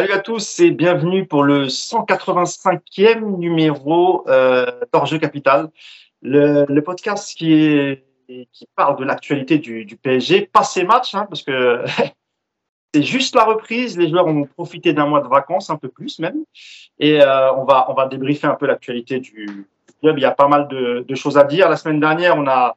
Salut à tous et bienvenue pour le 185e numéro euh, d'Orjeu Capital, le, podcast qui, parle de l'actualité du, PSG, pas ces matchs, hein, parce que c'est juste la reprise, les joueurs ont profité d'un mois de vacances, un peu plus même, et euh, on, va, débriefer un peu l'actualité du club. Il y a pas mal de choses à dire. La semaine dernière, on a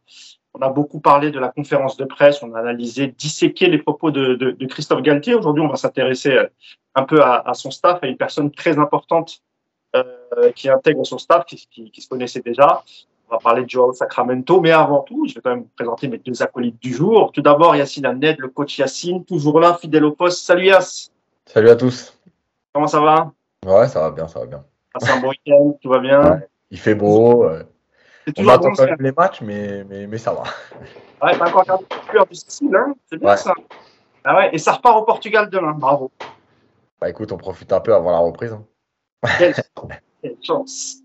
on a beaucoup parlé de la conférence de presse, on a analysé, disséqué les propos de, de, de Christophe Galtier. Aujourd'hui, on va s'intéresser euh, un peu à, à, son staff, à une personne très importante euh, qui intègre son staff, qui, qui, qui, se connaissait déjà. On va parler de Joao Sacramento, mais avant tout, je vais quand même vous présenter mes deux acolytes du jour. Tout d'abord, Yacine Amned, le coach Yacine, toujours là, fidèle au poste. Salut Yass Salut à tous Comment ça va? Ouais, ça va bien, ça va bien. C'est un bon week-end, tout va bien? Ouais, Il fait beau. On attend quand même les matchs, mais, mais, mais ça va. Ouais, t'as encore gardé le cœur difficile, hein C'est bien ouais. ça. Ah ouais, et ça repart au Portugal demain, bravo. Bah écoute, on profite un peu avant la reprise. Hein. Quelle, quelle chance.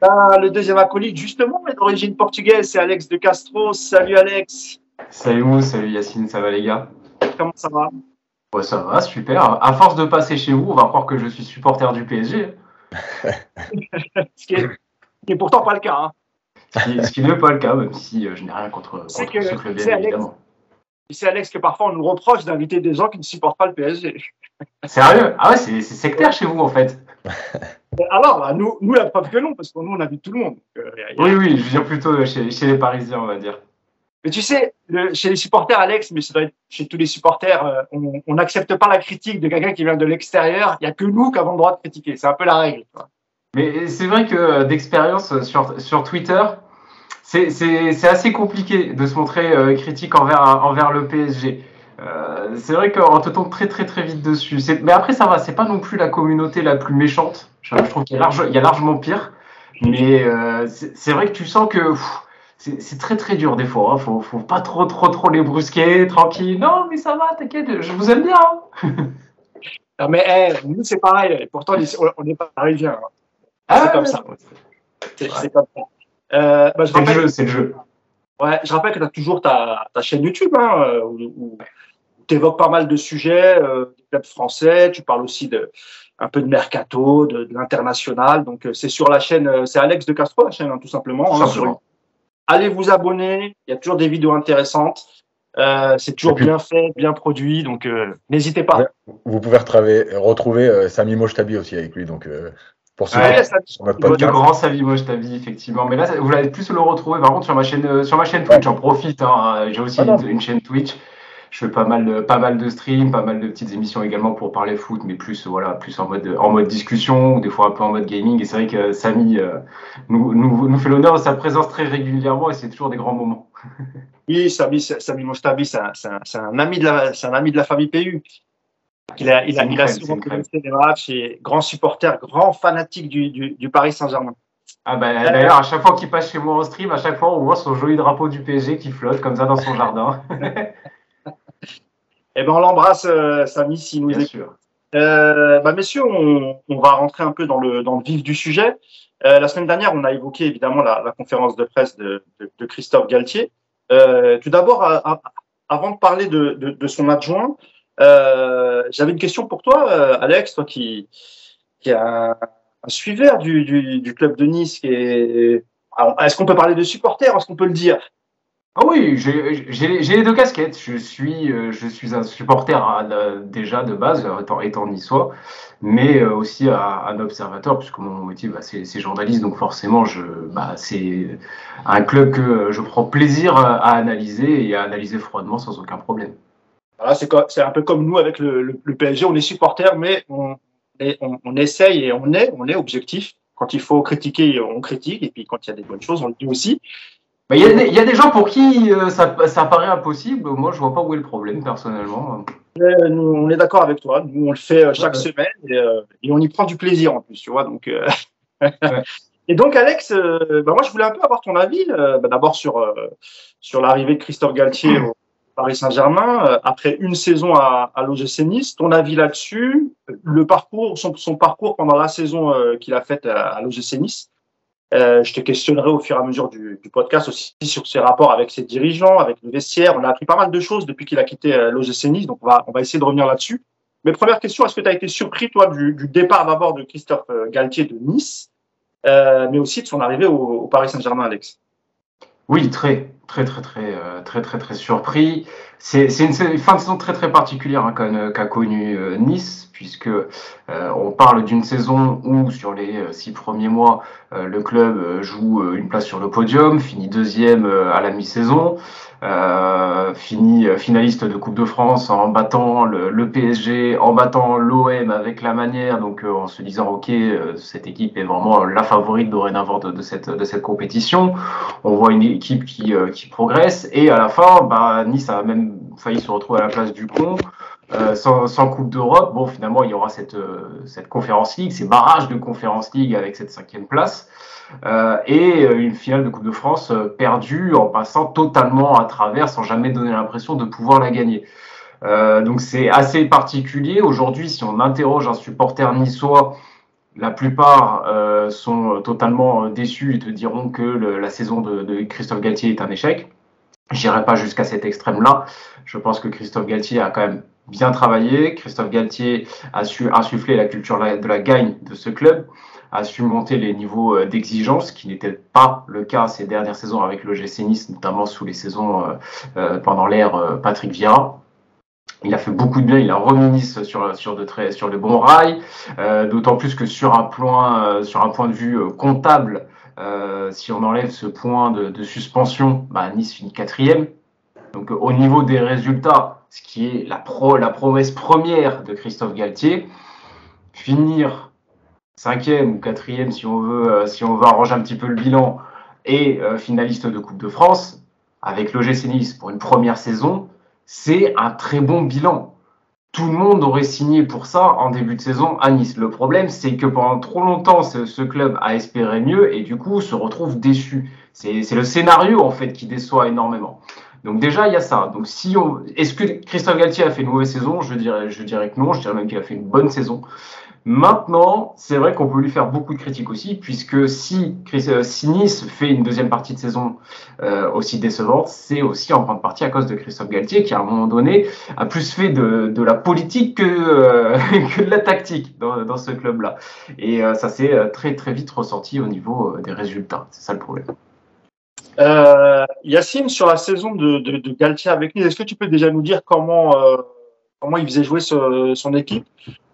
Ah, le deuxième acolyte, justement, est d'origine portugaise, c'est Alex de Castro. Salut Alex. Salut Mou, salut Yacine, ça va les gars? Comment ça va? Ouais, Ça va, super. À force de passer chez vous, on va croire que je suis supporter du PSG. ce, qui est, qui est pourtant pas le cas. Hein. Ce qui, n'est pas le cas, même si euh, je n'ai rien contre, contre que, ce club, bien évidemment. C'est Alex que parfois on nous reproche d'inviter des gens qui ne supportent pas le PSG. Sérieux? Ah ouais, c'est sectaire chez vous en fait. Alors, bah, nous, nous, la preuve que non, parce que nous, on invite tout le monde. Euh, a. Oui, oui, je veux dire plutôt chez, chez, les Parisiens, on va dire. Mais tu sais, le, chez les supporters, Alex, mais ça doit être chez tous les supporters, euh, on n'accepte pas la critique de quelqu'un qui vient de l'extérieur. Il n'y a que nous qui avons le droit de critiquer. C'est un peu la règle. Quoi. Mais c'est vrai que euh, d'expérience sur, sur Twitter, c'est assez compliqué de se montrer euh, critique envers, envers le PSG. Euh, c'est vrai qu'on te tombe très très très vite dessus. Mais après ça va, c'est pas non plus la communauté la plus méchante. Je, trouve qu'il y, a largement pire. Mais euh, c'est vrai que tu sens que c'est très très dur des fois. Hein. Faut, faut pas trop trop trop les brusquer, tranquille. Non mais ça va, t'inquiète, je vous aime bien. Hein. non mais hey, nous c'est pareil. Pourtant on n'est pas parisiens. Hein. Ah, c'est comme ça. C'est ouais. comme ça. Euh, bah, c'est le jeu, c'est le jeu. Ouais, je rappelle que tu as toujours ta, ta, chaîne YouTube hein, euh, où, où tu évoques pas mal de sujets, euh, des clubs français, tu parles aussi de un peu de mercato, de, de l'international. Donc c'est sur la chaîne, c'est Alex de Castro la chaîne hein, tout simplement. Hein, sur... Allez vous abonner, il y a toujours des vidéos intéressantes. Euh, c'est toujours puis, bien fait, bien produit, donc euh, n'hésitez pas. Vous pouvez retrouver euh, Samy Mochtabi aussi avec lui, donc pour ce ouais, Le grand Samy Mochtabi, effectivement. Mais là, vous allez plus le retrouver par contre sur ma chaîne, sur ma chaîne Twitch. J'en profite. Hein. J'ai aussi ah une, une, chaîne Twitch. Je fais pas mal, de, pas mal de streams, pas mal de petites émissions également pour parler foot, mais plus voilà, plus en mode, en mode discussion ou des fois un peu en mode gaming. Et c'est vrai que Samy euh, nous, nous, nous fait l'honneur de sa présence très régulièrement et c'est toujours des grands moments. oui, Samy, Samy Mochtabi, c'est un, un, un, ami de la, c'est un ami de la famille PU. Il a, il a, il a souvent commenté des matchs et grand supporter, grand fanatique du, du, du Paris Saint-Germain. Ah bah, D'ailleurs, à chaque fois qu'il passe chez moi en stream, à chaque fois, on voit son joli drapeau du PSG qui flotte comme ça dans son jardin. eh ben, on l'embrasse, euh, Samy, s'il nous est sûr. Euh, bah, messieurs, on, on, va rentrer un peu dans le, dans le vif du sujet. Euh, la semaine dernière, on a évoqué évidemment la, la conférence de presse de, de, de Christophe Galtier. Euh, tout d'abord, avant de parler de, de son adjoint, J'avais une question pour toi, euh, Alex, toi qui, qui est un, suiveur du, du, club de Nice. Est-ce qu'on peut parler de supporter Est-ce qu'on peut le dire? Ah oui, j'ai les deux casquettes. Je suis, euh, je suis un supporter déjà de base, étant, étant niçois, mais euh, aussi un observateur, puisque mon métier, bah, c'est journaliste, donc forcément, bah, c'est un club que je prends plaisir à analyser et à analyser froidement sans aucun problème. Voilà, c'est un peu comme nous avec le, le, le PSG, on est supporter, mais on, on, on, essaye et on est, on est objectif. Quand il faut critiquer, on critique, et puis quand il y a des bonnes choses, on le dit aussi. Il y, il y, a des gens pour qui euh, ça, ça, paraît impossible. Moi, je vois pas où est le problème, personnellement. Euh, nous, on est d'accord avec toi. Nous, on le fait euh, chaque ouais. semaine et, euh, et, on y prend du plaisir en plus, tu vois. Donc, euh, ouais. et donc, Alex, bah, moi, je voulais un peu avoir ton avis. Bah, D'abord sur sur l'arrivée de Christophe Galtier au, Paris Saint-Germain euh, après une saison à, à l'OGC Nice. Ton avis là-dessus, le parcours, son, son, parcours pendant la saison euh, qu'il a faite à, à l'OGC Nice. Euh, je te questionnerai au fur et à mesure du, du, podcast aussi sur ses rapports avec ses dirigeants, avec le vestiaire. On a appris pas mal de choses depuis qu'il a quitté l'OGC Nice, donc on va, on va essayer de revenir là-dessus. Mais première question, est-ce que tu as été surpris, toi, du, départ d'abord de Christophe Galtier de Nice, mais aussi de son arrivée au Paris Saint-Germain, Alex? Oui, très très très très euh, très très très surpris. C'est une, fin de saison très très particulière hein, euh, qu'a connu euh, Nice, puisque on parle d'une saison où sur les six premiers mois, le club joue une place sur le podium, finit deuxième à la mi-saison. Euh, fini euh, finaliste de Coupe de France en battant le, PSG, en battant l'OM avec la manière, donc euh, en se disant ok, cette équipe est vraiment la favorite dorénavant de, de, cette, compétition. On voit une équipe qui, qui progresse et à la fin, bah, Nice a même failli se retrouver à la place du con. Sans, sans, Coupe d'Europe, bon finalement il y aura cette, cette Conférence League, ces barrages de Conférence League avec cette cinquième place. Euh, et euh, une finale de Coupe de France euh, perdue en passant totalement à travers sans jamais donner l'impression de pouvoir la gagner. donc c'est assez particulier. Aujourd'hui, si on interroge un supporter niçois, la plupart sont totalement déçus et te diront que la saison de, Christophe Galtier est un échec. J'irai pas jusqu'à cet extrême-là. Je pense que Christophe Galtier a quand même bien travaillé. Christophe Galtier a su insuffler la culture de la gagne de ce club a su monter les niveaux euh, d'exigence, qui n'était pas le cas ces dernières saisons avec le GC Nice, notamment sous les saisons euh, euh, pendant l'ère Patrick Vieira. Il a fait beaucoup de bien, il a remis Nice sur, sur, de très, sur le bon rail, d'autant plus que sur un point, sur un point de vue comptable, si on enlève ce point de, suspension, bah, Nice finit quatrième. Donc au niveau des résultats, ce qui est la promesse première de Christophe Galtier, finir cinquième ou quatrième si on veut, euh, si on veut arranger un petit peu le bilan, et euh, finaliste de Coupe de France, avec l'OGC Nice pour une première saison, c'est un très bon bilan. Tout le monde aurait signé pour ça en début de saison à Nice. Le problème, c'est que pendant trop longtemps, ce, club a espéré mieux et du coup se retrouve déçu. C'est le scénario en fait qui déçoit énormément. Donc déjà, il y a ça. Donc si on, est-ce que Christophe Galtier a fait une mauvaise saison? Je dirais, je dirais que non. Je dirais même qu'il a fait une bonne saison. Maintenant, c'est vrai qu'on peut lui faire beaucoup de critiques aussi, puisque si, euh, si Nice fait une deuxième partie de saison euh, aussi décevante, c'est aussi en grande partie à cause de Christophe Galtier, qui à un moment donné a plus fait de, la politique que, euh, que de la tactique dans, dans ce club-là. Et ça s'est très très vite ressenti au niveau des résultats. C'est ça le problème. Yacine, sur la saison de, de, de Galtier avec Nice, est-ce que tu peux déjà nous dire comment, comment il faisait jouer son équipe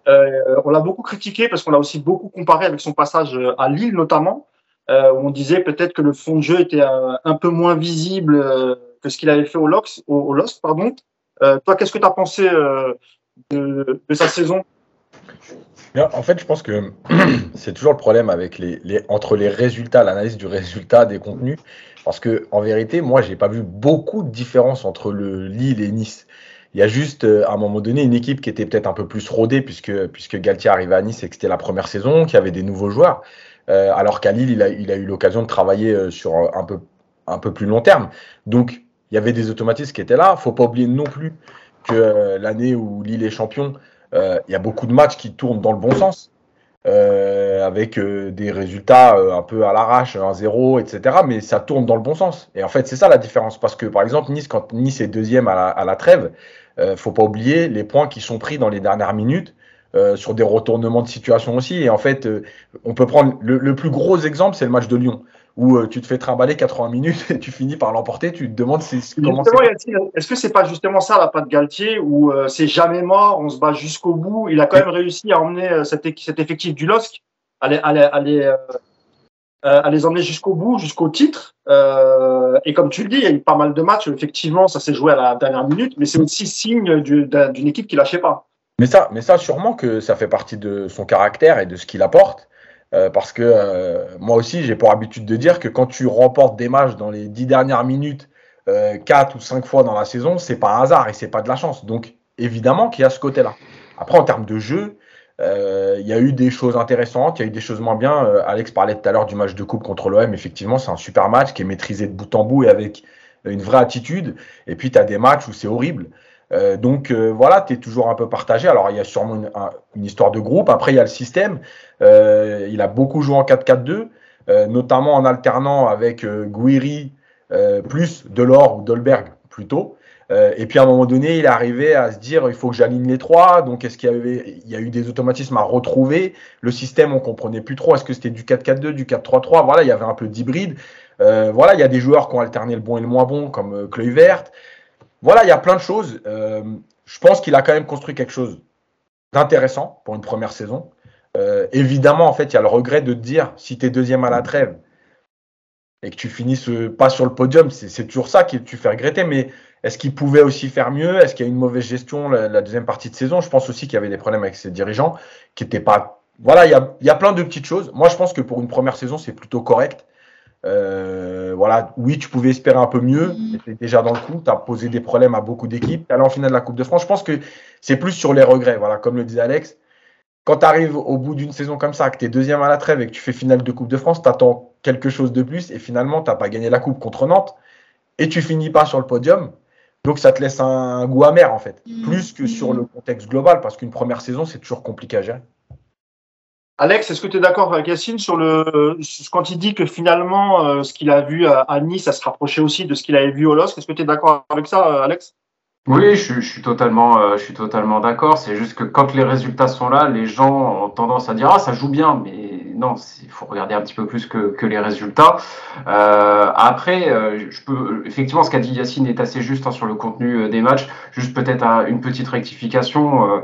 euh, on l'a beaucoup critiqué parce qu'on l'a aussi beaucoup comparé avec son passage euh, à Lille notamment, euh, où on disait peut-être que le fond de jeu était un, peu moins visible que ce qu'il avait fait au, Lox, au, Lost. Pardon. toi, qu'est-ce que tu as pensé de, sa saison? En fait, je pense que c'est toujours le problème entre les résultats, l'analyse du résultat des contenus, parce que en vérité, moi, j'ai pas vu beaucoup de différence entre le Lille et Nice. Il y a juste, euh, à un moment donné, une équipe qui était peut-être un peu plus rodée, puisque, puisque Galtier arrivait à Nice et que c'était la première saison, qu'il y avait des nouveaux joueurs. Euh, alors qu'à Lille, il a, il eu l'occasion de travailler euh, sur un peu, un peu plus long terme. Donc, il y avait des automatismes qui étaient là. faut pas oublier non plus que l'année où Lille est champion, il y a beaucoup de matchs qui tournent dans le bon sens. avec des résultats un peu à l'arrache, 1-0, etc. Mais ça tourne dans le bon sens. Et en fait, c'est ça la différence. Parce que, par exemple, Nice, quand Nice est deuxième à la, à la trêve, euh, faut pas oublier les points qui sont pris dans les dernières minutes. Euh, sur des retournements de situation aussi. Et en fait, euh, on peut prendre le, plus gros exemple, c'est le match de Lyon, où tu te fais trimballer 80 minutes et tu finis par l'emporter. Tu te demandes comment c'est. Est-ce que c'est pas justement ça la patte Galtier, où c'est jamais mort, on se bat jusqu'au bout. Il a quand même réussi à emmener cet, cet effectif du LOSC à les, à les emmener jusqu'au bout, jusqu'au titre. Euh, et comme tu le dis, il y a eu pas mal de matchs. Effectivement, ça s'est joué à la dernière minute, mais c'est aussi signe d'une équipe qui lâchait pas. Mais ça, mais ça, sûrement que ça fait partie de son caractère et de ce qu'il apporte. Euh, parce que euh, moi aussi, j'ai pour habitude de dire que quand tu remportes des matchs dans les dix dernières minutes, euh, ou cinq fois dans la saison, c'est pas un hasard et c'est pas de la chance. Donc, évidemment qu'il y a ce côté-là. Après, en termes de jeu, euh, il y a eu des choses intéressantes, il y a eu des choses moins bien. Euh, Alex parlait tout à l'heure du match de coupe contre l'OM. Effectivement, c'est un super match qui est maîtrisé de bout en bout et avec une vraie attitude. Et puis, tu as des matchs où c'est horrible. Euh, donc voilà, tu es toujours un peu partagé. Alors, il y a sûrement une, histoire de groupe. Après, il y a le système. il a beaucoup joué en 4-4-2, notamment en alternant avec Guiri plus Delors ou Dolberg plutôt. Euh, et puis à un moment donné, il est arrivé à se dire il faut que j'aligne les trois. Donc est-ce qu'il y avait il y a eu des automatismes à retrouver? Le système, on comprenait plus trop. Est-ce que c'était du 4-4-2, du 4-3-3 Voilà, il y avait un peu d'hybride. Euh, voilà, il y a des joueurs qui ont alterné le bon et le moins bon, comme euh, Kluivert. Voilà, il y a plein de choses. Euh, je pense qu'il a quand même construit quelque chose d'intéressant pour une première saison. Euh, évidemment, en fait, il y a le regret de te dire si tu es deuxième à la trêve et que tu finisses pas sur le podium, c'est toujours ça qui tu fais regretter. Mais est-ce qu'il pouvait aussi faire mieux? Est-ce qu'il y a une mauvaise gestion la, deuxième partie de saison? Je pense aussi qu'il y avait des problèmes avec ses dirigeants qui n'étaient pas. Voilà, il y a, plein de petites choses. Moi, je pense que pour une première saison, c'est plutôt correct. Euh, voilà, oui, tu pouvais espérer un peu mieux. Tu étais déjà dans le coup. Tu as posé des problèmes à beaucoup d'équipes. Tu allé en finale de la Coupe de France. Je pense que c'est plus sur les regrets. Voilà, comme le disait Alex. Quand tu arrives au bout d'une saison comme ça, que tu es deuxième à la trêve et que tu fais finale de Coupe de France, tu attends quelque chose de plus et finalement, tu n'as pas gagné la Coupe contre Nantes et tu finis pas sur le podium. Donc ça te laisse un goût amer en fait, plus que sur le contexte global, parce qu'une première saison, c'est toujours compliqué à gérer. Alex, est-ce que tu es d'accord avec Yacine sur le quand il dit que finalement euh, ce qu'il a vu à, Nice, ça se rapprochait aussi de ce qu'il avait vu au LOSC Est-ce que tu es d'accord avec ça, euh, Alex? Oui, je, suis totalement, euh, je suis totalement d'accord. C'est juste que quand les résultats sont là, les gens ont tendance à dire ah ça joue bien, mais non, il faut regarder un petit peu plus que, que les résultats. Euh, après, euh, je peux effectivement ce qu'a dit Yacine est assez juste hein, sur le contenu des matchs. Juste peut-être une petite rectification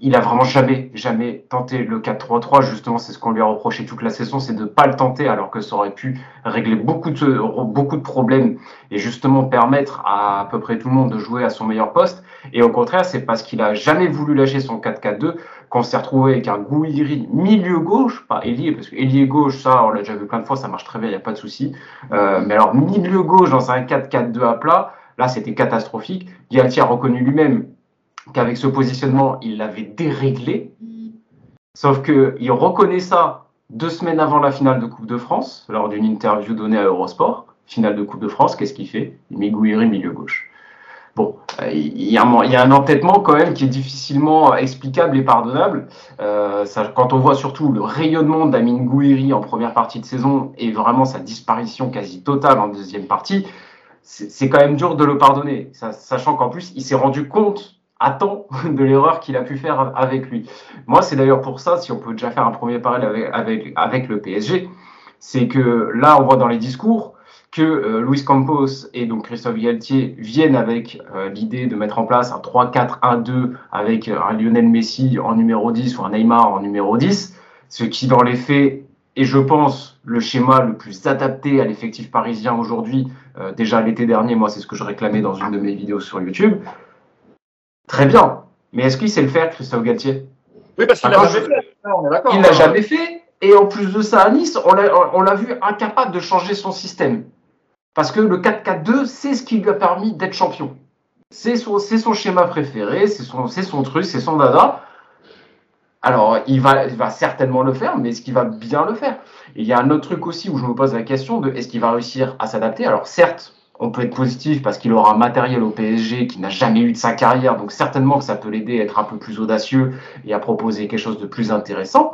il a vraiment jamais, jamais tenté le 4-3-3. Justement, c'est ce qu'on lui a reproché toute la saison, c'est de ne pas le tenter, alors que ça aurait pu régler beaucoup de, beaucoup de problèmes et justement permettre à à peu près tout le monde de jouer à son meilleur poste. Et au contraire, c'est parce qu'il a jamais voulu lâcher son 4-4-2 qu'on s'est retrouvé avec un Gouiri milieu gauche, pas ailier, parce que ailier gauche, ça, on l'a déjà vu plein de fois, ça marche très bien, il n'y a pas de souci. Euh, mais alors, milieu gauche dans un 4-4-2 à plat, là, c'était catastrophique. Galtier a reconnu lui-même qu'avec ce positionnement, il l'avait déréglé. Sauf qu'il reconnaît ça deux semaines avant la finale de Coupe de France, lors d'une interview donnée à Eurosport. Finale de Coupe de France, qu'est-ce qu'il fait? Il met Gouiri milieu gauche. Bon, il y, a un, il y, a un, entêtement quand même qui est difficilement explicable et pardonnable. Euh, ça, quand on voit surtout le rayonnement d'Amin Gouiri en première partie de saison et vraiment sa disparition quasi totale en deuxième partie, c'est quand même dur de le pardonner, sachant qu'en plus il s'est rendu compte à temps de l'erreur qu'il a pu faire avec lui. Moi, c'est d'ailleurs pour ça, si on peut déjà faire un premier parallèle avec, le PSG, c'est que là, on voit dans les discours que euh, Luis Campos et donc Christophe Galtier viennent avec euh, l'idée de mettre en place un 3-4-1-2 avec euh, un Lionel Messi en numéro 10 ou un Neymar en numéro 10, ce qui dans les faits est, je pense, le schéma le plus adapté à l'effectif parisien aujourd'hui. Déjà l'été dernier, moi, c'est ce que je réclamais dans une de mes vidéos sur YouTube. Très bien. Mais est-ce qu'il sait le faire, Christophe Galtier? Oui, parce qu'il l'a jamais fait. Il l'a jamais fait. Et en plus de ça, à Nice, on l'a vu incapable de changer son système. Parce que le 4-4-2, c'est ce qui lui a permis d'être champion. C'est son, son, schéma préféré, c'est son, son truc, c'est son dada. Alors, il va, il va certainement le faire, mais est-ce qu'il va bien le faire? Il y a un autre truc aussi où je me pose la question de est-ce qu'il va réussir à s'adapter? Alors, certes, on peut être positif parce qu'il aura un matériel au PSG qui n'a jamais eu de sa carrière, donc certainement que ça peut l'aider à être un peu plus audacieux et à proposer quelque chose de plus intéressant.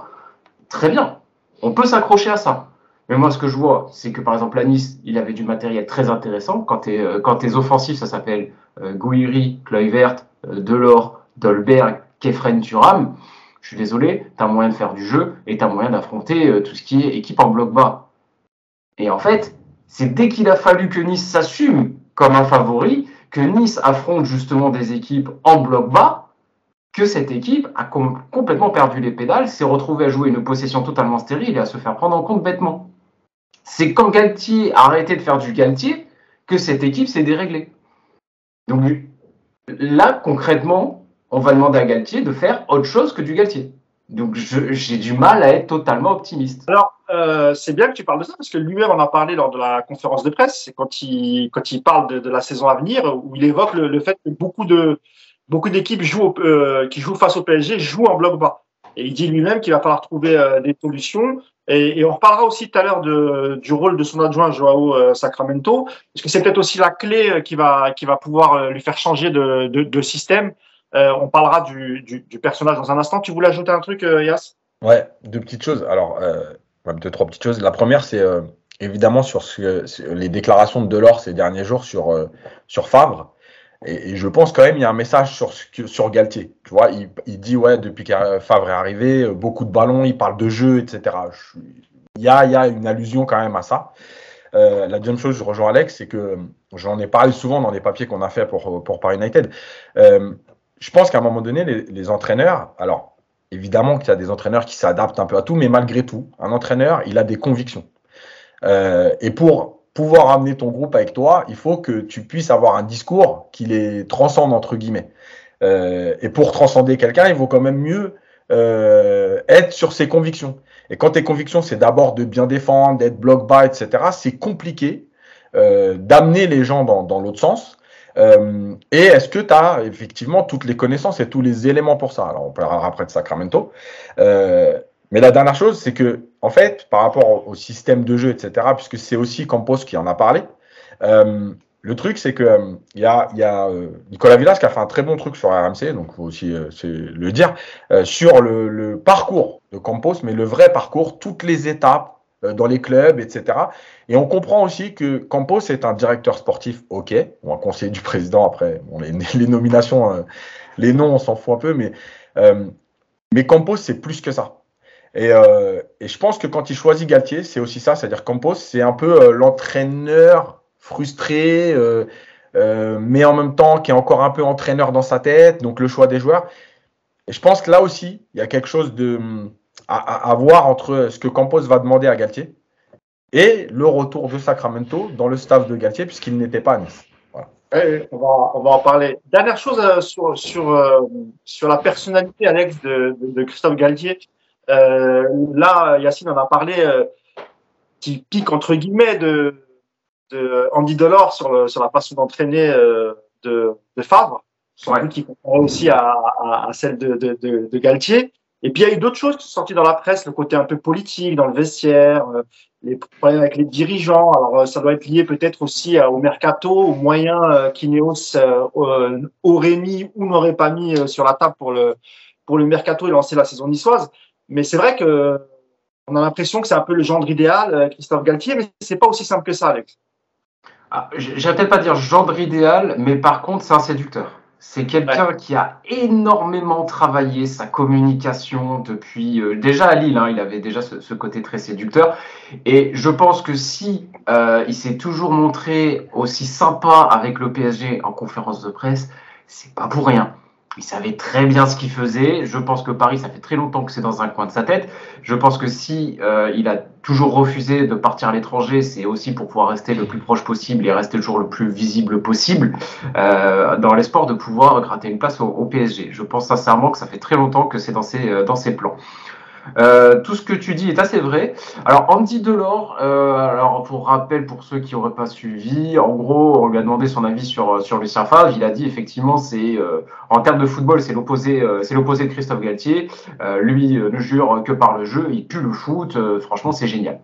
Très bien, on peut s'accrocher à ça. Mais moi, ce que je vois, c'est que par exemple, à Nice, il avait du matériel très intéressant. Quand tu es, euh, quand es offensif, ça s'appelle euh, Gouiri, Kluivert, euh, Delors, Dolberg, Kefren, Turam. Je suis désolé, tu as moyen de faire du jeu et tu as moyen d'affronter euh, tout ce qui est équipe en bloc bas. Et en fait, c'est dès qu'il a fallu que Nice s'assume comme un favori, que Nice affronte justement des équipes en bloc bas, que cette équipe a com complètement perdu les pédales, s'est retrouvée à jouer une possession totalement stérile et à se faire prendre en compte bêtement. C'est quand Galtier a arrêté de faire du Galtier que cette équipe s'est déréglée. Donc là, concrètement, on va demander à Galtier de faire autre chose que du Galtier. Donc j'ai du mal à être totalement optimiste. Alors, euh, c'est bien que tu parles de ça parce que lui-même en a parlé lors de la conférence de presse. C'est quand il quand il parle de, la saison à venir où il évoque le, le fait que beaucoup de beaucoup d'équipes jouent euh, qui jouent face au PSG jouent en bloc bas. Et il dit lui-même qu'il va falloir trouver euh, des solutions. Et, et, on reparlera aussi tout à l'heure du rôle de son adjoint Joao euh, Sacramento, parce que c'est peut-être aussi la clé euh, qui va qui va pouvoir lui faire changer de, de, de système. On parlera du, du, personnage dans un instant. Tu voulais ajouter un truc, Yas? Ouais, deux petites choses. Alors, deux trois petites choses. La première, c'est évidemment sur, les déclarations de Delors ces derniers jours sur sur Favre. Et, je pense quand même il y a un message sur, sur Galtier. Tu vois, il, dit ouais, depuis que Favre est arrivé, beaucoup de ballons, il parle de jeu, etc. il, y a, il y a une allusion quand même à ça. Euh, la deuxième chose, je rejoins Alex, c'est que j'en ai parlé souvent dans les papiers qu'on a fait pour, pour Paris United. Euh, je pense qu'à un moment donné, les, entraîneurs, alors évidemment qu'il y a des entraîneurs qui s'adaptent un peu à tout, mais malgré tout, un entraîneur, il a des convictions. Euh, et pour pouvoir amener ton groupe avec toi, il faut que tu puisses avoir un discours qui les transcende, entre guillemets. et pour transcender quelqu'un, il vaut quand même mieux être sur ses convictions. Et quand tes convictions, c'est d'abord de bien défendre, d'être bloc bas, etc., c'est compliqué euh, d'amener les gens dans l'autre sens. Euh, et est-ce que tu as effectivement toutes les connaissances et tous les éléments pour ça? Alors, on parlera après de Sacramento. Euh, mais la dernière chose, c'est que, en fait, par rapport au système de jeu, etc., puisque c'est aussi Campos qui en a parlé, euh, le truc, c'est que il y a, Nicolas Villas qui a fait un très bon truc sur RMC, donc faut aussi le dire, sur le, le, parcours de Campos, mais le vrai parcours, toutes les étapes dans les clubs, etc. Et on comprend aussi que Campos est un directeur sportif, ok, ou un conseiller du président après, bon, les, nominations, les noms, on s'en fout un peu, mais, mais Campos, c'est plus que ça. Et, et, je pense que quand il choisit Galtier, c'est aussi ça, c'est-à-dire Campos, c'est un peu l'entraîneur frustré, euh, euh, mais en même temps qui est encore un peu entraîneur dans sa tête, donc le choix des joueurs. Et je pense que là aussi, il y a quelque chose de, à, voir entre ce que Campos va demander à Galtier et le retour de Sacramento dans le staff de Galtier, puisqu'il n'était pas à Nice. on, va, on va en parler. Dernière chose euh, sur, sur, sur la personnalité, Alex, de, de, Christophe Galtier. là, Yacine en a parlé, qui pique entre guillemets de, de Andy Delors sur, sur la façon d'entraîner euh, de, de Favre, ouais. qui comparait aussi à, à, celle de, de, de, Galtier. Et puis il y a eu d'autres choses qui sont sorties dans la presse, le côté un peu politique dans le vestiaire, euh, les problèmes avec les dirigeants. Alors euh, ça doit être lié peut-être aussi au mercato, aux moyens qu'Ineos aurait mis ou n'aurait pas mis sur la table pour le pour le mercato et lancer la saison niçoise. Mais c'est vrai que on a l'impression que c'est un peu le genre idéal, Christophe Galtier, mais c'est pas aussi simple que ça, Alex. Ah, je vais peut-être pas dire gendre idéal, mais par contre, c'est un séducteur. C'est quelqu'un qui a énormément travaillé sa communication depuis euh, déjà à Lille. Hein, il avait déjà ce, côté très séducteur. Et je pense que si euh, il s'est toujours montré aussi sympa avec le PSG en conférence de presse, c'est pas pour rien. Il savait très bien ce qu'il faisait. Je pense que Paris, ça fait très longtemps que c'est dans un coin de sa tête. Je pense que si euh, il a toujours refusé de partir à l'étranger, c'est aussi pour pouvoir rester le plus proche possible et rester toujours le plus visible possible, euh, dans l'espoir de pouvoir gratter une place au, PSG. Je pense sincèrement que ça fait très longtemps que c'est dans ses, euh, dans ses plans. Euh, tout ce que tu dis est assez vrai. Alors Andy Delors, euh, alors pour rappel pour ceux qui n'auraient pas suivi, en gros on lui a demandé son avis sur sur Lucien Favre. Il a dit effectivement c'est euh, en termes de football c'est l'opposé euh, c'est l'opposé de Christophe Galtier. Euh, lui ne jure que par le jeu, il pue le foot. franchement c'est génial.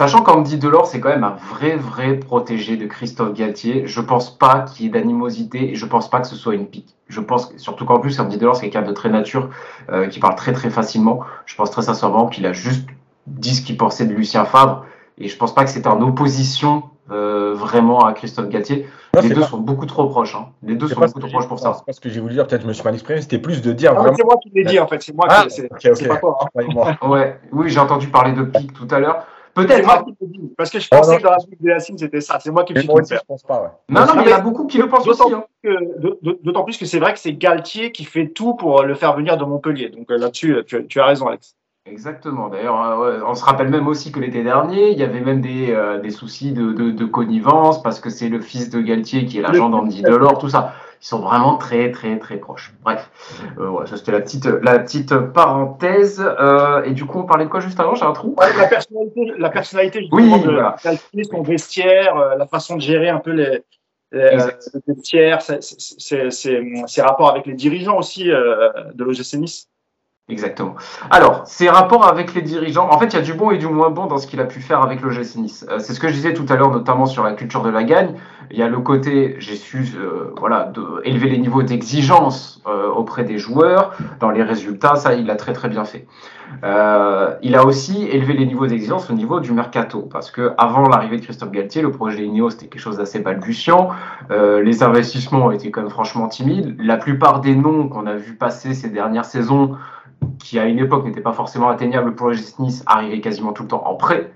Sachant qu'Andy Delors, c'est quand même un vrai, vrai protégé de Christophe Galtier, je pense pas qu'il y ait d'animosité et je pense pas que ce soit une pique. Je pense, surtout qu'en plus, Andy Delors, c'est quelqu'un de très nature, euh, qui parle très, très facilement. Je pense très sincèrement qu'il a juste dit ce qu'il pensait de Lucien Favre et je pense pas que c'était en opposition euh, vraiment à Christophe Galtier. les deux sont beaucoup trop proches. Hein. Les deux sont beaucoup trop proches pour ça. C'est pas ce que j'ai voulu dire, peut-être je me suis mal exprimé, c'était plus de dire. C'est moi qui l'ai dit en fait, c'est moi ah, qui. C'est pas toi. Hein. ouais. Oui, j'ai entendu parler de pique tout à l'heure. Peut-être moi qui le dis, parce que je pensais que dans la suite de Yacine, c'était ça. C'est moi qui me suis trompé. Je pense pas, ouais. Non, non, mais il y en a beaucoup qui le pensent aussi. Hein. D'autant plus que c'est vrai que c'est Galtier qui fait tout pour le faire venir de Montpellier. Donc euh, là-dessus, tu, tu, as raison, Alex. Exactement. D'ailleurs, euh, on se rappelle même aussi que l'été dernier, il y avait même des, euh, des soucis de, de, de, connivence parce que c'est le fils de Galtier qui est l'agent d'Andy Delors, tout ça ils sont vraiment très très très proches. Bref, euh, ça c'était la petite la petite parenthèse. Euh, et du coup, on parlait de quoi juste avant? J'ai un trou? la personnalité, la personnalité oui, de voilà. son vestiaire, euh, la façon de gérer un peu les, les le vestiaire, ses rapports avec les dirigeants aussi de l'OGC Nice. Exactement. Alors, ses rapports avec les dirigeants, en fait, il y a du bon et du moins bon dans ce qu'il a pu faire avec le GC. Euh, c'est ce que je disais tout à l'heure, notamment sur la culture de la gagne. Il y a le côté, j'ai su, euh, voilà, de élever les niveaux d'exigence euh, auprès des joueurs dans les résultats. Ça, il l'a très très bien fait. il a aussi élevé les niveaux d'exigence au niveau du mercato, parce que avant l'arrivée de Christophe Galtier, le projet Ineos c'était quelque chose d'assez balbutiant. les investissements été quand même franchement timides. La plupart des noms qu'on a vu passer ces dernières saisons qui à une époque n'était pas forcément atteignable pour le Nice, arrivait quasiment tout le temps en prêt.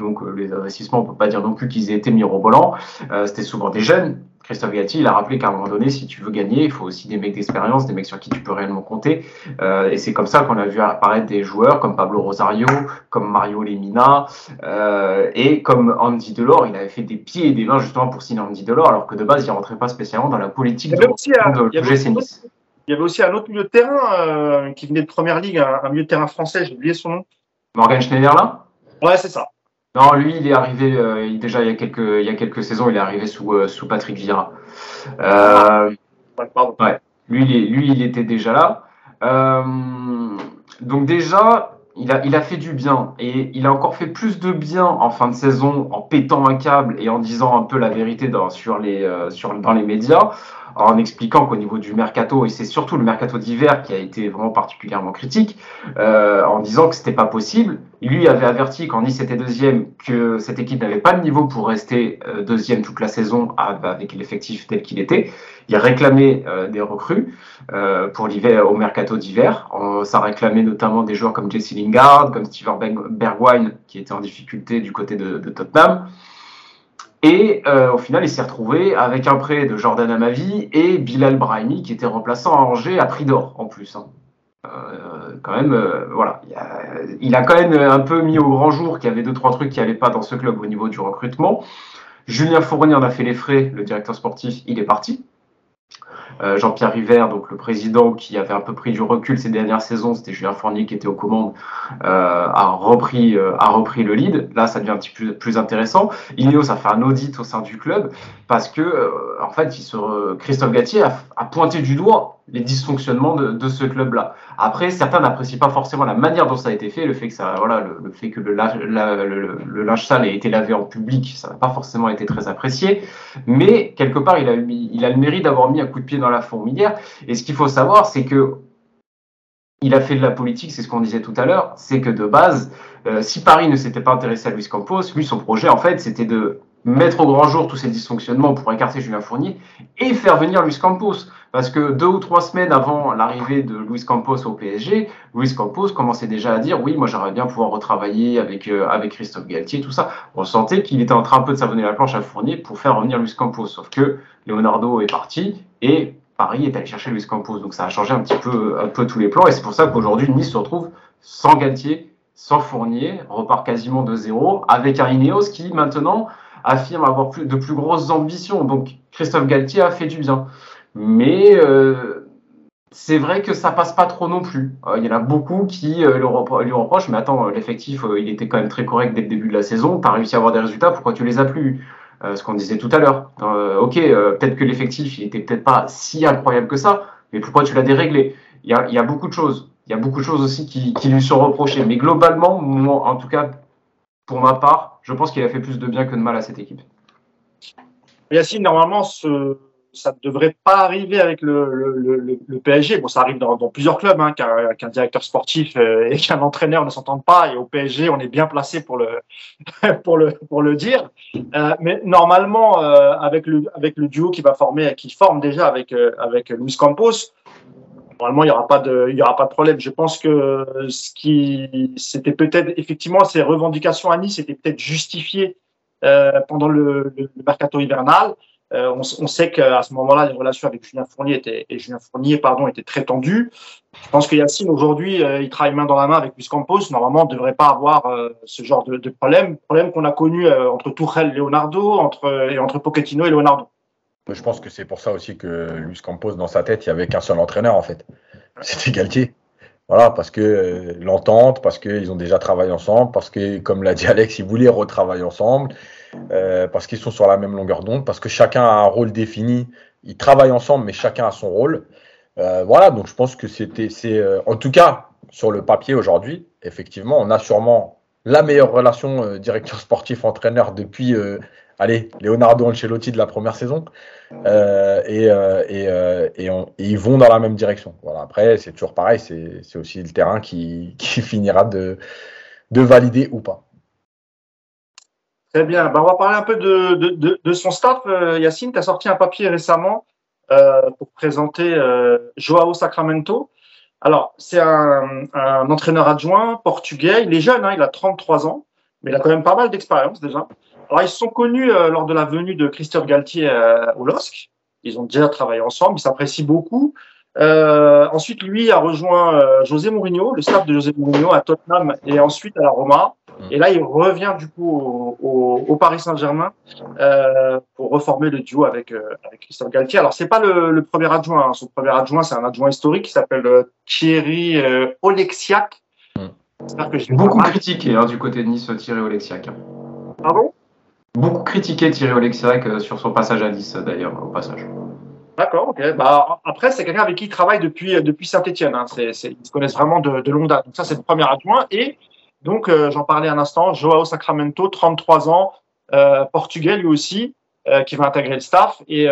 Donc euh, les investissements, on ne peut pas dire non plus qu'ils aient été mirobolants. Euh, C'était souvent des jeunes. Christophe Gatti, il a rappelé qu'à un moment donné, si tu veux gagner, il faut aussi des mecs d'expérience, des mecs sur qui tu peux réellement compter. Euh, et c'est comme ça qu'on a vu apparaître des joueurs comme Pablo Rosario, comme Mario Lemina, euh, et comme Andy Delors. Il avait fait des pieds et des mains justement pour signer Andy Delors, alors que de base, il ne rentrait pas spécialement dans la politique de, de, Nice. Il y avait aussi un autre milieu de terrain euh, qui venait de première ligue, un, milieu de terrain français, j'ai oublié son nom. Morgan Schneiderlin Ouais, c'est ça. Non, lui, il est arrivé euh, déjà il y, a quelques, il y a quelques saisons, il est arrivé sous, euh, sous Patrick Vieira. Ouais, pardon. ouais, lui, il lui, il était déjà là. donc déjà, il a, il a fait du bien et il a encore fait plus de bien en fin de saison en pétant un câble et en disant un peu la vérité dans, sur les, sur, dans les médias en expliquant qu'au niveau du mercato, et c'est surtout le mercato d'hiver qui a été vraiment particulièrement critique, euh, en disant que c'était pas possible. Lui avait averti quand Nice était deuxième que cette équipe n'avait pas de niveau pour rester euh, deuxième toute la saison avec l'effectif tel qu'il était. Il réclamait euh, des recrues euh, pour l'hiver au mercato d'hiver. Ça réclamait notamment des joueurs comme Jesse Lingard, comme Steven Bergwijn qui était en difficulté du côté de Tottenham. Et euh, au final, il s'est retrouvé avec un prêt de Jordan Amavi et Bilal Brahimi qui était remplaçant à Angers à prix d'or en plus. Hein. Euh, quand même, euh, voilà, il a, quand même un peu mis au grand jour qu'il y avait deux trois trucs qui n'allaient pas dans ce club au niveau du recrutement. Julien Fournier en a fait les frais, le directeur sportif, il est parti. Euh, Jean-Pierre River, donc le président qui avait un peu pris du recul ces dernières saisons, c'était Julien Fournier qui était aux commandes, euh, a, repris, euh, a repris le lead. Là, ça devient un petit peu plus intéressant. Ineos a fait un audit au sein du club parce que, en fait, il se, Christophe Gatier a, pointé du doigt les dysfonctionnements de, ce club-là. Après, certains n'apprécient pas forcément la manière dont ça a été fait, le fait que ça, voilà, le, fait que le, le, linge sale ait été lavé en public, ça n'a pas forcément été très apprécié. Mais quelque part, il a, il a le mérite d'avoir mis un coup de pied dans la fourmilière. Et ce qu'il faut savoir, c'est que il a fait de la politique, c'est ce qu'on disait tout à l'heure, c'est que de base, euh, si Paris ne s'était pas intéressé à Luis Campos, lui, son projet, en fait, c'était de mettre au grand jour tous ces dysfonctionnements pour écarter Julien Fournier et faire venir Luis Campos. Parce que deux ou trois semaines avant l'arrivée de Luis Campos au PSG, Luis Campos commençait déjà à dire oui, moi j'aimerais bien pouvoir retravailler avec, euh, avec Christophe Galtier, tout ça. On sentait qu'il était en train un peu de savonner la planche à Fournier pour faire revenir Luis Campos. Sauf que Leonardo est parti et Paris est allé chercher Luis Campos. Donc ça a changé un petit peu, un peu tous les plans. Et c'est pour ça qu'aujourd'hui, Nice se retrouve sans Galtier, sans Fournier, repart quasiment de zéro, avec un Ineos qui maintenant affirme avoir de plus grosses ambitions. Donc Christophe Galtier a fait du bien. Mais euh, c'est vrai que ça passe pas trop non plus. Euh, il y en a beaucoup qui euh, lui reprochent, mais attends, l'effectif, il était quand même très correct dès le début de la saison, tu as réussi à avoir des résultats, pourquoi tu les as plus? Ce qu'on disait tout à l'heure. ok, peut-être que l'effectif, il était peut-être pas si incroyable que ça, mais pourquoi tu l'as déréglé? Il y, a, il y a beaucoup de choses. Il y a beaucoup de choses aussi qui, qui lui sont reprochées. Mais globalement, moi, en tout cas, pour ma part, je pense qu'il a fait plus de bien que de mal à cette équipe. Yacine, normalement, ce, ça ne devrait pas arriver avec le, PSG. Bon, ça arrive dans, plusieurs clubs, hein, qu'un directeur sportif euh, et qu'un entraîneur ne s'entendent pas. Et au PSG, on est bien placé pour le, dire. Euh, mais normalement, euh, avec, le, duo qui va former, qui forme déjà avec, Luis Campos, normalement, il n'y aura pas de, il y aura pas de problème. Je pense que ce qui, c'était peut-être, effectivement, ces revendications à Nice étaient peut-être justifiées pendant le, mercato hivernal. Euh, on, on, sait qu'à ce moment-là, les relations avec Julien Fournier étaient, et Julien Fournier, pardon, étaient très tendues. Je pense que Yacine, aujourd'hui, euh, il travaille main dans la main avec Luis Campos. Normalement, on ne devrait pas avoir euh, ce genre de, de problème. Problème qu'on a connu entre Tourelle et Leonardo, entre, et entre Pochettino et Leonardo. Je pense que c'est pour ça aussi que Luis Campos, dans sa tête, il n'y avait qu'un seul entraîneur, en fait. C'était Galtier. Voilà, parce que euh, l'entente, parce qu'ils ont déjà travaillé ensemble, parce que, comme l'a dit Alex, ils voulaient retravailler ensemble, euh, parce qu'ils sont sur la même longueur d'onde, parce que chacun a un rôle défini. Ils travaillent ensemble, mais chacun a son rôle. Euh, voilà, donc je pense que c'était, c'est, en tout cas, sur le papier aujourd'hui, effectivement, on a sûrement la meilleure relation directeur sportif-entraîneur depuis allez, Leonardo Ancelotti de la première saison. Euh, et, euh, euh, ils vont dans la même direction. Après, c'est toujours pareil, c'est aussi le terrain qui, finira de, valider ou pas. Très bien. Ben, on va parler un peu de, de, de son staff. Yacine, tu as sorti un papier récemment pour présenter Joao Sacramento. Alors, c'est un, un, entraîneur adjoint portugais. Il est jeune, hein, il a 33 ans, mais il a quand même pas mal d'expérience déjà. Alors, ils se sont connus euh, lors de la venue de Christophe Galtier euh, au LOSC. Ils ont déjà travaillé ensemble, ils s'apprécient beaucoup. Euh, ensuite, lui a rejoint euh, José Mourinho, le staff de José Mourinho à Tottenham et ensuite à la Roma. Mm. Et là, il revient du coup au, au, au Paris Saint-Germain euh, pour reformer le duo avec, avec Christophe Galtier. Alors, c'est pas le, le, premier adjoint. Hein. Son premier adjoint, c'est un adjoint historique qui s'appelle Thierry Oleksiak. Mm. Que Beaucoup critiqué hein, du côté de Nice, Thierry Oleksiak. Hein. Pardon? Beaucoup critiqué Thierry Oleksiak euh, sur son passage à Nice, d'ailleurs, au passage. D'accord, ok. Bah, après, c'est quelqu'un avec qui il travaille depuis, euh, depuis Saint-Etienne. Hein. ils se connaissent vraiment de, de longue date. Donc, ça, c'est le premier adjoint. Et donc, euh, j'en parlais un instant, Joao Sacramento, 33 ans, euh, portugais lui aussi, euh, qui va intégrer le staff. Et,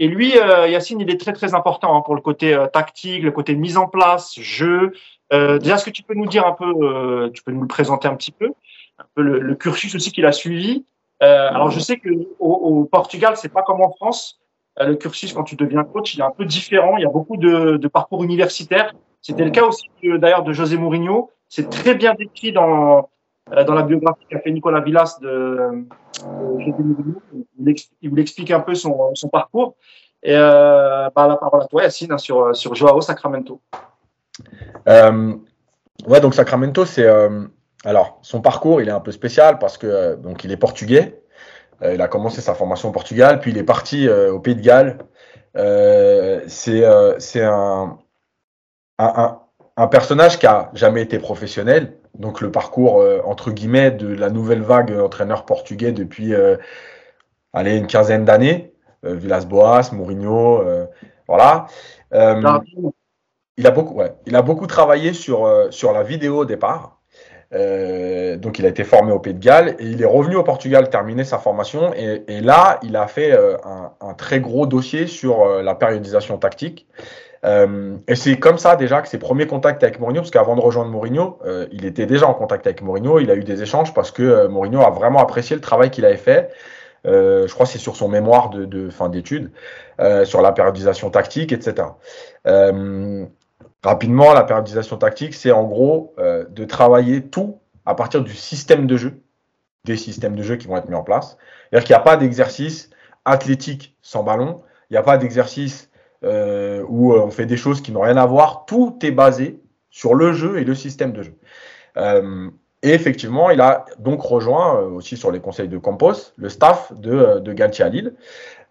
et lui, Yacine, il est très, très important hein, pour le côté tactique, le côté mise en place, jeu. déjà, est-ce que tu peux nous dire un peu, tu peux nous le présenter un petit peu, un peu le, le cursus aussi qu'il a suivi? Euh, alors je sais que au, au Portugal, c'est pas comme en France. Euh, le cursus quand tu deviens coach, il est un peu différent. Il y a beaucoup de, de parcours universitaires. C'était le cas aussi d'ailleurs de José Mourinho. C'est très bien décrit dans euh, dans la biographie qu'a fait Nicolas Villas de, Mourinho. Il, vous explique un peu son, son parcours. Et euh, bah, la parole à toi, Yacine, hein, sur sur Joao Sacramento. Euh, ouais, donc Sacramento, c'est alors, son parcours, il est un peu spécial parce que euh, donc il est portugais. Euh, il a commencé sa formation au Portugal, puis il est parti euh, au Pays de Galles. c'est un, un, un, personnage qui a jamais été professionnel. Donc le parcours entre guillemets de la nouvelle vague entraîneur portugais depuis allez, une quinzaine d'années. Villas-Boas, Mourinho, voilà. il a beaucoup, ouais, il a beaucoup travaillé sur sur la vidéo au départ. Euh, donc il a été formé au Pays de Galles et il est revenu au Portugal terminer sa formation et, et là il a fait euh, un, un, très gros dossier sur euh, la périodisation tactique euh, et c'est comme ça déjà que ses premiers contacts avec Mourinho parce qu'avant de rejoindre Mourinho euh, il était déjà en contact avec Mourinho il a eu des échanges parce que Mourinho a vraiment apprécié le travail qu'il avait fait je crois c'est sur son mémoire de, de fin d'études sur la périodisation tactique etc Rapidement, la périodisation tactique, c'est en gros euh, de travailler tout à partir du système de jeu, des systèmes de jeu qui vont être mis en place. C'est-à-dire qu'il n'y a pas d'exercice athlétique sans ballon, il n'y a pas d'exercice euh, où euh, on fait des choses qui n'ont rien à voir. Tout est basé sur le jeu et le système de jeu. Euh, et effectivement, il a donc rejoint euh, aussi sur les conseils de Campos le staff de, de Galtier à Lille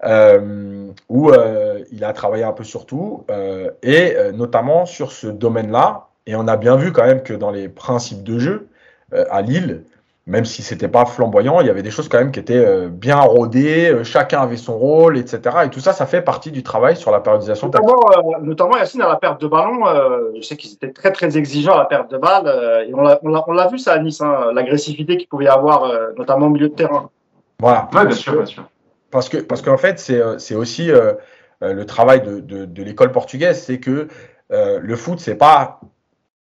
euh, où euh, il a travaillé un peu sur tout, euh, et euh, notamment sur ce domaine-là. Et on a bien vu quand même que dans les principes de jeu, euh, à Lille, même si c'était pas flamboyant, il y avait des choses quand même qui étaient bien rodées, chacun avait son rôle, etc. Et tout ça, ça fait partie du travail sur la périodisation. Notamment, euh, notamment Yacine, à la perte de ballon, euh, je sais qu'ils étaient très très exigeants à la perte de balle, euh, et on l'a vu ça à Nice, hein, l'agressivité qu'il pouvait y avoir, notamment au milieu de terrain. Voilà. Ouais, bien sûr, bien sûr parce que parce qu'en fait c'est c'est aussi euh, euh, le travail de, de, de l'école portugaise, c'est que euh, le foot c'est pas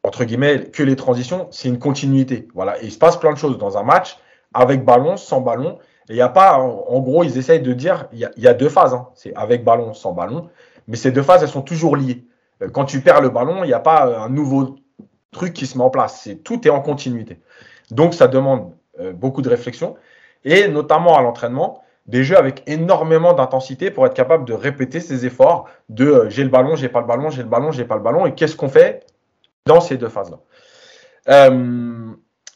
entre guillemets que les transitions, c'est une continuité. Voilà, et il se passe plein de choses dans un match avec ballon, sans ballon. Et il y a pas, en, gros, ils essayent de dire, il y a, deux phases. Hein. C'est avec ballon, sans ballon. Mais ces deux phases, elles sont toujours liées. Euh, quand tu perds le ballon, il n'y a pas un nouveau truc qui se met en place. Tout est en continuité. Donc ça demande euh, beaucoup de réflexion et notamment à l'entraînement des jeux avec énormément d'intensité pour être capable de répéter ces efforts de euh, j'ai le ballon, j'ai pas le ballon, j'ai le ballon, j'ai pas le ballon, et qu'est-ce qu'on fait? Dans ces deux phases-là. Euh,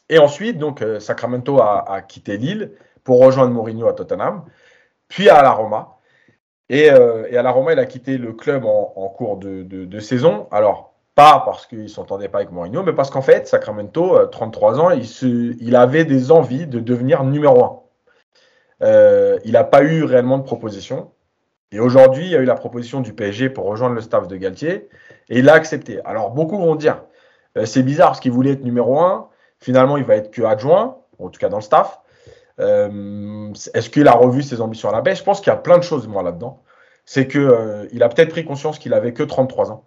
et ensuite, donc, euh, Sacramento a, quitté Lille pour rejoindre Mourinho à Tottenham, puis à la Roma. Et, euh, à la Roma, il a quitté le club en, cours de, saison. Alors, pas parce qu'il ne s'entendait pas avec Mourinho, mais parce qu'en fait, Sacramento, 33 ans, il, avait des envies de devenir numéro 1. Euh, il n'a pas eu réellement de proposition. Et aujourd'hui, il y a eu la proposition du PSG pour rejoindre le staff de Galtier et il a accepté. Alors, beaucoup vont dire c'est bizarre parce qu'il voulait être numéro 1. Finalement, il va être que adjoint, en tout cas dans le staff. Est-ce qu'il a revu ses ambitions à la baisse? Je pense qu'il y a plein de choses, moi, là-dedans. C'est qu'il a peut-être pris conscience qu'il avait que 33 ans.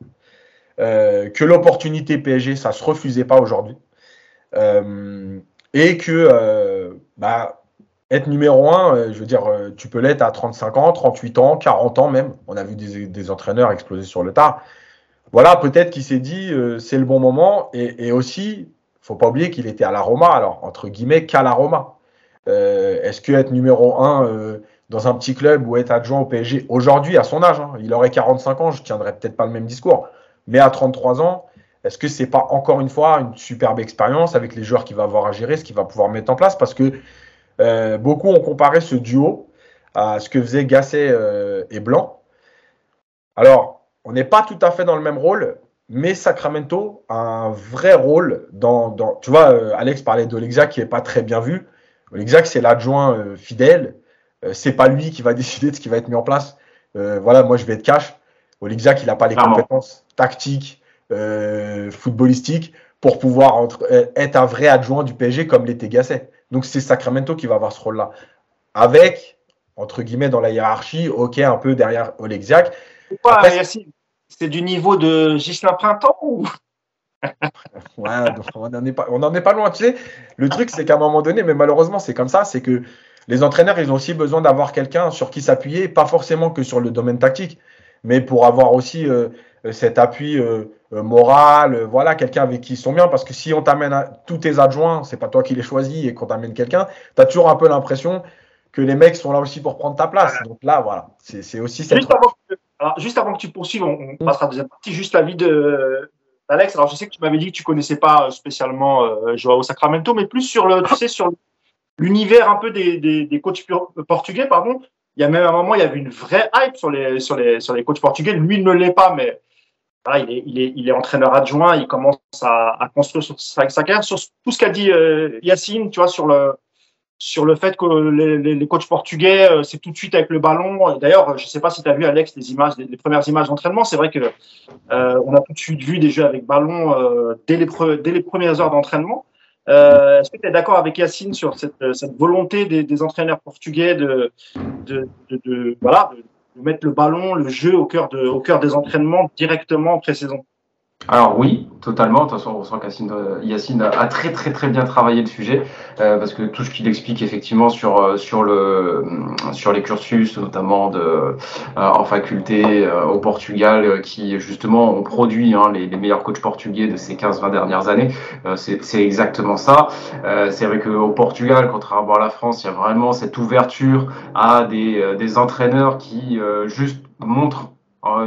que l'opportunité PSG, ça ne se refusait pas aujourd'hui. et que bah, être numéro 1, euh, je veux dire, euh, tu peux l'être à 35 ans, 38 ans, 40 ans même. On a vu des, entraîneurs exploser sur le tard. Voilà, peut-être qu'il s'est dit, euh, c'est le bon moment. Et, aussi, faut pas oublier qu'il était à la Roma, alors entre guillemets, qu'à la Roma. Est-ce que être numéro 1 dans un petit club ou être adjoint au PSG, aujourd'hui, à son âge, hein, il aurait 45 ans, je tiendrais peut-être pas le même discours. Mais à 33 ans, est-ce que c'est pas encore une fois une superbe expérience avec les joueurs qu'il va avoir à gérer, ce qu'il va pouvoir mettre en place? Parce que euh, beaucoup ont comparé ce duo à ce que faisaient Gasset euh, et Blanc. Alors, on n'est pas tout à fait dans le même rôle, mais Sacramento a un vrai rôle dans. tu vois, euh, Alex parlait d'Olexia qui n'est pas très bien vu. Olexia, c'est l'adjoint fidèle. c'est pas lui qui va décider de ce qui va être mis en place. voilà, moi, je vais être cash. Olexia, il n'a pas les compétences tactiques, footballistiques pour pouvoir être un vrai adjoint du PSG comme l'était Gasset. Donc c'est Sacramento qui va avoir ce rôle-là. Avec, entre guillemets, dans la hiérarchie, ok, un peu derrière Oleksiak. C'est du niveau de Gislain Printemps ou? Ouais, on n'en est, pas, est pas loin. Tu sais, le truc, c'est qu'à un moment donné, mais malheureusement, c'est comme ça, c'est que les entraîneurs, ils ont aussi besoin d'avoir quelqu'un sur qui s'appuyer, pas forcément que sur le domaine tactique, mais pour avoir aussi euh, cet appui euh, euh, moral, euh, voilà, quelqu'un avec qui ils sont bien. Parce que si on t'amène tous tes adjoints, c'est pas toi qui les choisis et qu'on t'amène quelqu'un, tu as toujours un peu l'impression que les mecs sont là aussi pour prendre ta place. Donc là, voilà, c'est aussi cette. Juste avant, que, alors, juste avant que tu poursuives, on, mm. passera à la deuxième partie. Juste l'avis de Alex. Alors, je sais que tu m'avais dit que tu connaissais pas spécialement euh, Joao Sacramento, mais plus sur le, tu sais, sur l'univers un peu des, des, des coachs portugais, pardon. Il y a même un moment, il y avait une vraie hype sur les, sur les, sur les coachs portugais. Lui, il ne l'est pas, mais il, est, il, est, il, est, entraîneur adjoint, il commence à, à construire sur sa, sa, carrière, sur tout ce qu'a dit euh, Yacine, tu vois, sur le, sur le fait que les, coachs portugais, euh, c'est tout de suite avec le ballon. D'ailleurs, je ne sais pas si tu as vu, Alex, les images, les, premières images d'entraînement. C'est vrai que euh, on a tout de suite vu des jeux avec ballon euh, dès, les premières heures d'entraînement. Euh, Est-ce que tu es d'accord avec Yacine sur cette, cette volonté des, des, entraîneurs portugais de, de, de, de voilà, de mettre le ballon, le jeu au cœur, de, au cœur des entraînements directement en pré-saison? Alors oui, totalement. De toute façon, on sent qu'Yacine a très très très bien travaillé le sujet euh, parce que tout ce qu'il explique effectivement sur euh, sur le sur les cursus, notamment euh, en faculté au Portugal, qui justement ont produit hein, les, les, meilleurs coachs portugais de ces 15-20 dernières années, c'est exactement ça. c'est vrai qu'au Portugal, contrairement à la France, il y a vraiment cette ouverture à des des entraîneurs qui juste montrent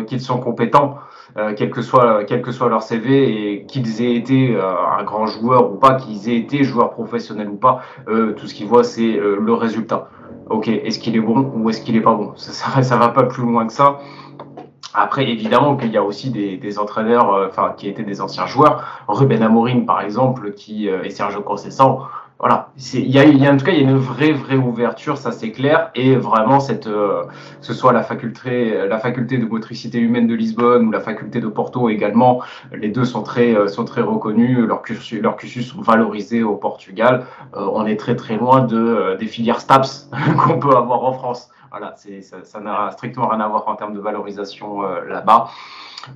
qu'ils sont compétents euh, quel, que soit, quel que soit leur CV, et qu'ils aient été euh, un grand joueur ou pas, qu'ils aient été joueurs professionnels ou pas, euh, tout ce qu'ils voient, c'est le résultat. Ok, est-ce qu'il est bon ou est-ce qu'il est pas bon? Ça, ça, va pas plus loin que ça. Après, évidemment qu'il y a aussi des, des entraîneurs, enfin, qui étaient des anciens joueurs. Ruben Amorim, par exemple, qui et Sergio Conceição voilà, il y a, en tout cas une vraie vraie ouverture, ça c'est clair, et vraiment cette, euh, que ce soit la faculté, de motricité humaine de Lisbonne ou la faculté de Porto également, les deux sont très euh, sont très reconnus, leurs cursus, leur cursus sont valorisés au Portugal. Euh, on est très très loin de des filières STAPS qu'on peut avoir en France. Voilà, ça n'a strictement rien à voir en termes de valorisation là-bas.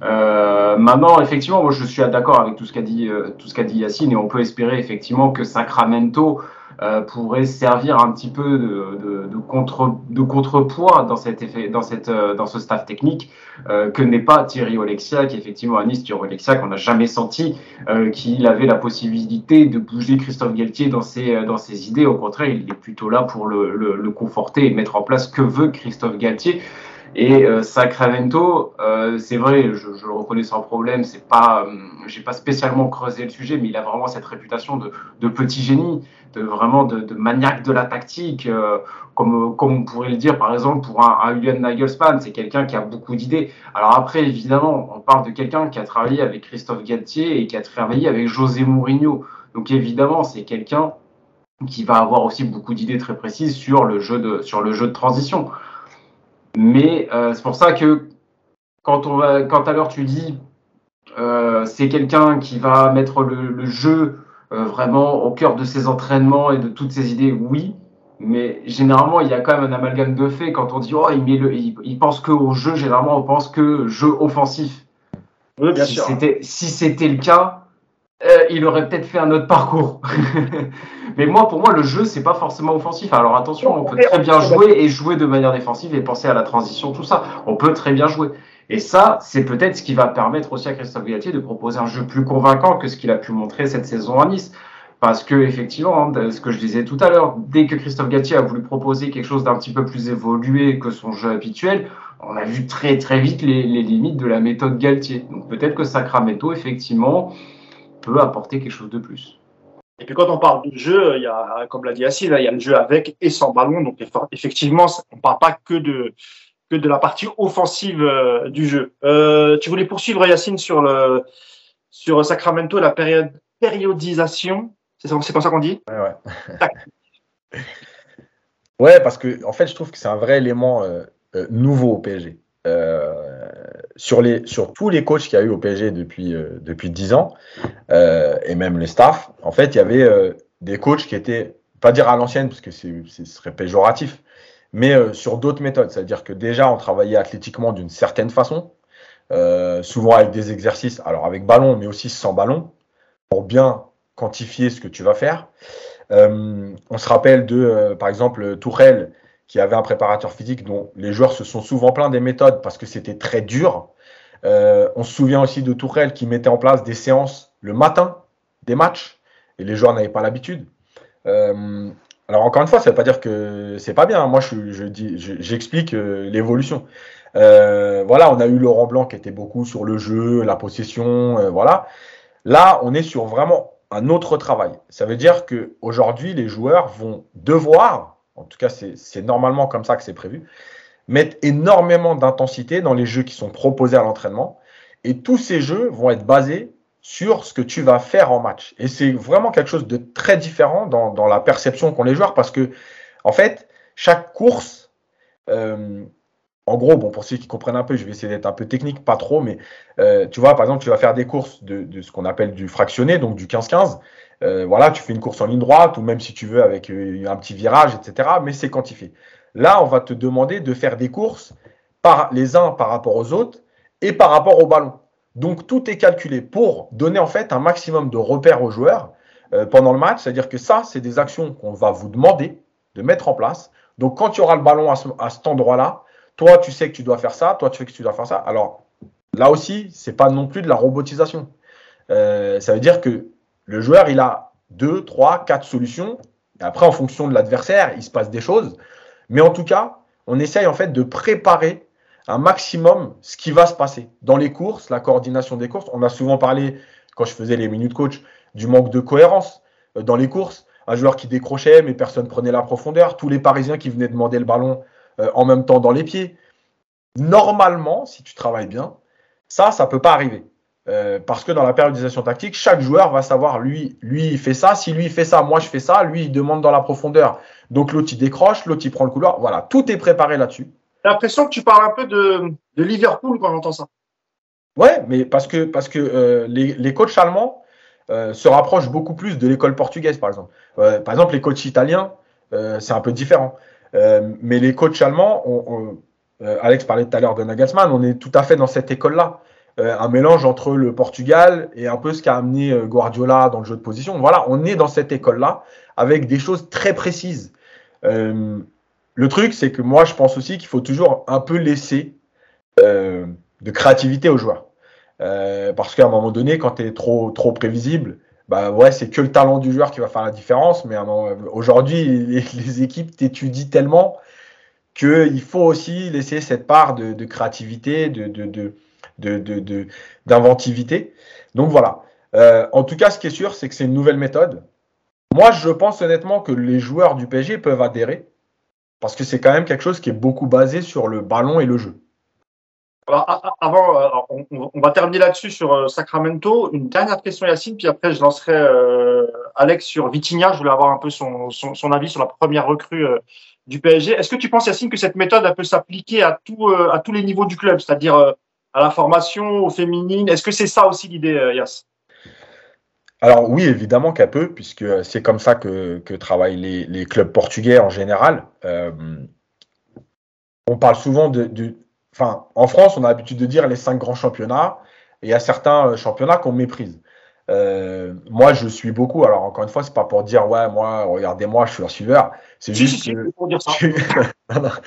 Euh, maintenant, effectivement, moi, je suis d'accord avec tout ce qu'a dit, euh, tout ce qu'a dit Yacine, et on peut espérer effectivement que Sacramento euh, pourrait servir un petit peu de, de, de, contre, de contrepoids dans cet effet, dans cette, euh, dans ce staff technique euh, que n'est pas Thierry Oleksiak. Effectivement, à Nice, Thierry Oleksiak, on n'a jamais senti qu'il avait la possibilité de bouger Christophe Galtier dans ses, dans ses idées. Au contraire, il est plutôt là pour le, le, conforter et mettre en place ce que veut Christophe Galtier. Et euh, Sacramento, euh, c'est vrai, je, le reconnais sans problème, c'est pas, euh, j'ai pas spécialement creusé le sujet, mais il a vraiment cette réputation de, de petit génie, de vraiment de, maniaque de la tactique, euh, comme, comme on pourrait le dire par exemple pour un, un Julian Nagelsmann, c'est quelqu'un qui a beaucoup d'idées. Alors après, évidemment, on parle de quelqu'un qui a travaillé avec Christophe Galtier et qui a travaillé avec José Mourinho. Donc évidemment, c'est quelqu'un qui va avoir aussi beaucoup d'idées très précises sur le jeu de, sur le jeu de transition. Mais euh, c'est pour ça que quand, on va, quand à l'heure tu dis Euh, c'est quelqu'un qui va mettre le, jeu euh, vraiment au cœur de ses entraînements et de toutes ses idées, oui. Mais généralement, il y a quand même un amalgame de fait. Quand on dit oh, il, met le, il, pense que au jeu, généralement, on pense que jeu offensif. Oui, bien si sûr. Si c'était le cas, euh, il aurait peut-être fait un autre parcours. Mais moi, pour moi, le jeu, c'est pas forcément offensif. Alors attention, on peut très bien jouer et jouer de manière défensive et penser à la transition, tout ça. On peut très bien jouer. Et ça, c'est peut-être ce qui va permettre aussi à Christophe Galtier de proposer un jeu plus convaincant que ce qu'il a pu montrer cette saison à Nice. Parce que effectivement, hein, ce que je disais tout à l'heure, dès que Christophe Galtier a voulu proposer quelque chose d'un petit peu plus évolué que son jeu habituel, on a vu très très vite les, limites de la méthode Galtier. Donc peut-être que Sacramento, effectivement, peut apporter quelque chose de plus. Et puis quand on parle de jeu, il y a, comme l'a dit Yacine, il y a le jeu avec et sans ballon. Donc effectivement, on ne parle pas que de, que de la partie offensive euh, du jeu. Euh, tu voulais poursuivre Yacine sur le sur Sacramento la période périodisation. C'est comme ça qu'on dit? Ouais, ouais. ouais, parce que en fait, je trouve que c'est un vrai élément euh, nouveau au PSG. sur, les, sur tous les coachs qu'il y a eu au PSG depuis, depuis 10 ans, et même les staffs, en fait, il y avait des coachs qui étaient, pas dire à l'ancienne, parce que ce serait péjoratif, mais euh, sur d'autres méthodes. C'est-à-dire que déjà, on travaillait athlétiquement d'une certaine façon, euh, souvent avec des exercices, alors avec ballon, mais aussi sans ballon, pour bien quantifier ce que tu vas faire. Euh, on se rappelle de, par exemple, Tourelle, qui avait un préparateur physique dont les joueurs se sont souvent plaints des méthodes parce que c'était très dur. on se souvient aussi de Tourelle qui mettait en place des séances le matin des matchs et les joueurs n'avaient pas l'habitude. Alors encore une fois, ça ne veut pas dire que c'est pas bien. Moi, je, dis, j'explique euh, l'évolution. Euh, voilà, on a eu Laurent Blanc qui était beaucoup sur le jeu, la possession, euh, voilà. Là, on est sur vraiment un autre travail. Ça veut dire que aujourd'hui, les joueurs vont devoir, en tout cas, c'est normalement comme ça que c'est prévu, mettre énormément d'intensité dans les jeux qui sont proposés à l'entraînement. Et tous ces jeux vont être basés sur ce que tu vas faire en match. Et c'est vraiment quelque chose de très différent dans, la perception qu'ont les joueurs parce que, en fait, chaque course, euh, en gros, bon, pour ceux qui comprennent un peu, je vais essayer d'être un peu technique, pas trop, mais euh, tu vois, par exemple, tu vas faire des courses de, ce qu'on appelle du fractionné, donc du 15-15. Euh, voilà, tu fais une course en ligne droite ou même si tu veux avec un petit virage, etc. Mais c'est quantifié. Là, on va te demander de faire des courses par les uns par rapport aux autres et par rapport au ballon. Donc tout est calculé pour donner en fait un maximum de repères aux joueurs euh, pendant le match. C'est-à-dire que ça, c'est des actions qu'on va vous demander de mettre en place. Donc quand tu auras le ballon à, cet endroit-là, toi tu sais que tu dois faire ça, toi tu sais que tu dois faire ça. Alors là aussi, c'est pas non plus de la robotisation. Euh, ça veut dire que le joueur, il a deux, trois, quatre solutions. Après, en fonction de l'adversaire, il se passe des choses. Mais en tout cas, on essaye en fait de préparer un maximum ce qui va se passer. Dans les courses, la coordination des courses, on a souvent parlé, quand je faisais les minutes coach, du manque de cohérence euh, dans les courses. Un joueur qui décrochait, mais personne prenait la profondeur. Tous les Parisiens qui venaient demander le ballon euh, en même temps dans les pieds. Normalement, si tu travailles bien, ça, ça ne peut pas arriver. Euh, parce que dans la périodisation tactique, chaque joueur va savoir, lui, lui, il fait ça. Si lui, il fait ça, moi, je fais ça. Lui, il demande dans la profondeur. Donc, l'autre, il décroche. L'autre, il prend le couloir. Voilà, tout est préparé là-dessus. J'ai l'impression que tu parles un peu de, Liverpool quand j'entends ça. Ouais, mais parce que, parce que euh, les, coachs allemands euh, se rapprochent beaucoup plus de l'école portugaise, par exemple. Euh, par exemple, les coachs italiens, c'est un peu différent. mais les coachs allemands, Alex parlait tout à l'heure de Nagelsmann, on est tout à fait dans cette école-là. un mélange entre le Portugal et un peu ce qu'a amené Guardiola dans le jeu de position. Voilà, on est dans cette école-là avec des choses très précises. Le truc, c'est que moi, je pense aussi qu'il faut toujours un peu laisser euh, de créativité aux joueurs. Euh, parce qu'à un moment donné, quand tu es trop, trop prévisible, bah ouais, c'est que le talent du joueur qui va faire la différence. Mais aujourd'hui, les, équipes t'étudient tellement qu'il faut aussi laisser cette part de, créativité, de, d'inventivité. Donc voilà. Euh, en tout cas, ce qui est sûr, c'est que c'est une nouvelle méthode. Moi, je pense honnêtement que les joueurs du PSG peuvent adhérer parce que c'est quand même quelque chose qui est beaucoup basé sur le ballon et le jeu. avant, euh, on, va terminer là-dessus sur euh, Sacramento. Une dernière question, Yacine, puis après, je lancerai euh, Alex sur Vitinha. Je voulais avoir un peu son, avis sur la première recrue du PSG. Est-ce que tu penses, Yacine, que cette méthode peut s'appliquer à, à tous les niveaux du club? C'est-à-dire à la formation, aux féminines. Est-ce que c'est ça aussi l'idée, Yass alors oui, évidemment qu'elle peut, puisque c'est comme ça que, travaillent les, clubs portugais en général. Euh, on parle souvent de, Enfin, en France, on a l'habitude de dire les cinq grands championnats, et il y a certains euh, championnats qu'on méprise. Euh, moi, je suis beaucoup. Alors, encore une fois, c'est pas pour dire, ouais, moi, regardez-moi, je suis un suiveur. C'est juste que. Pour dire ça.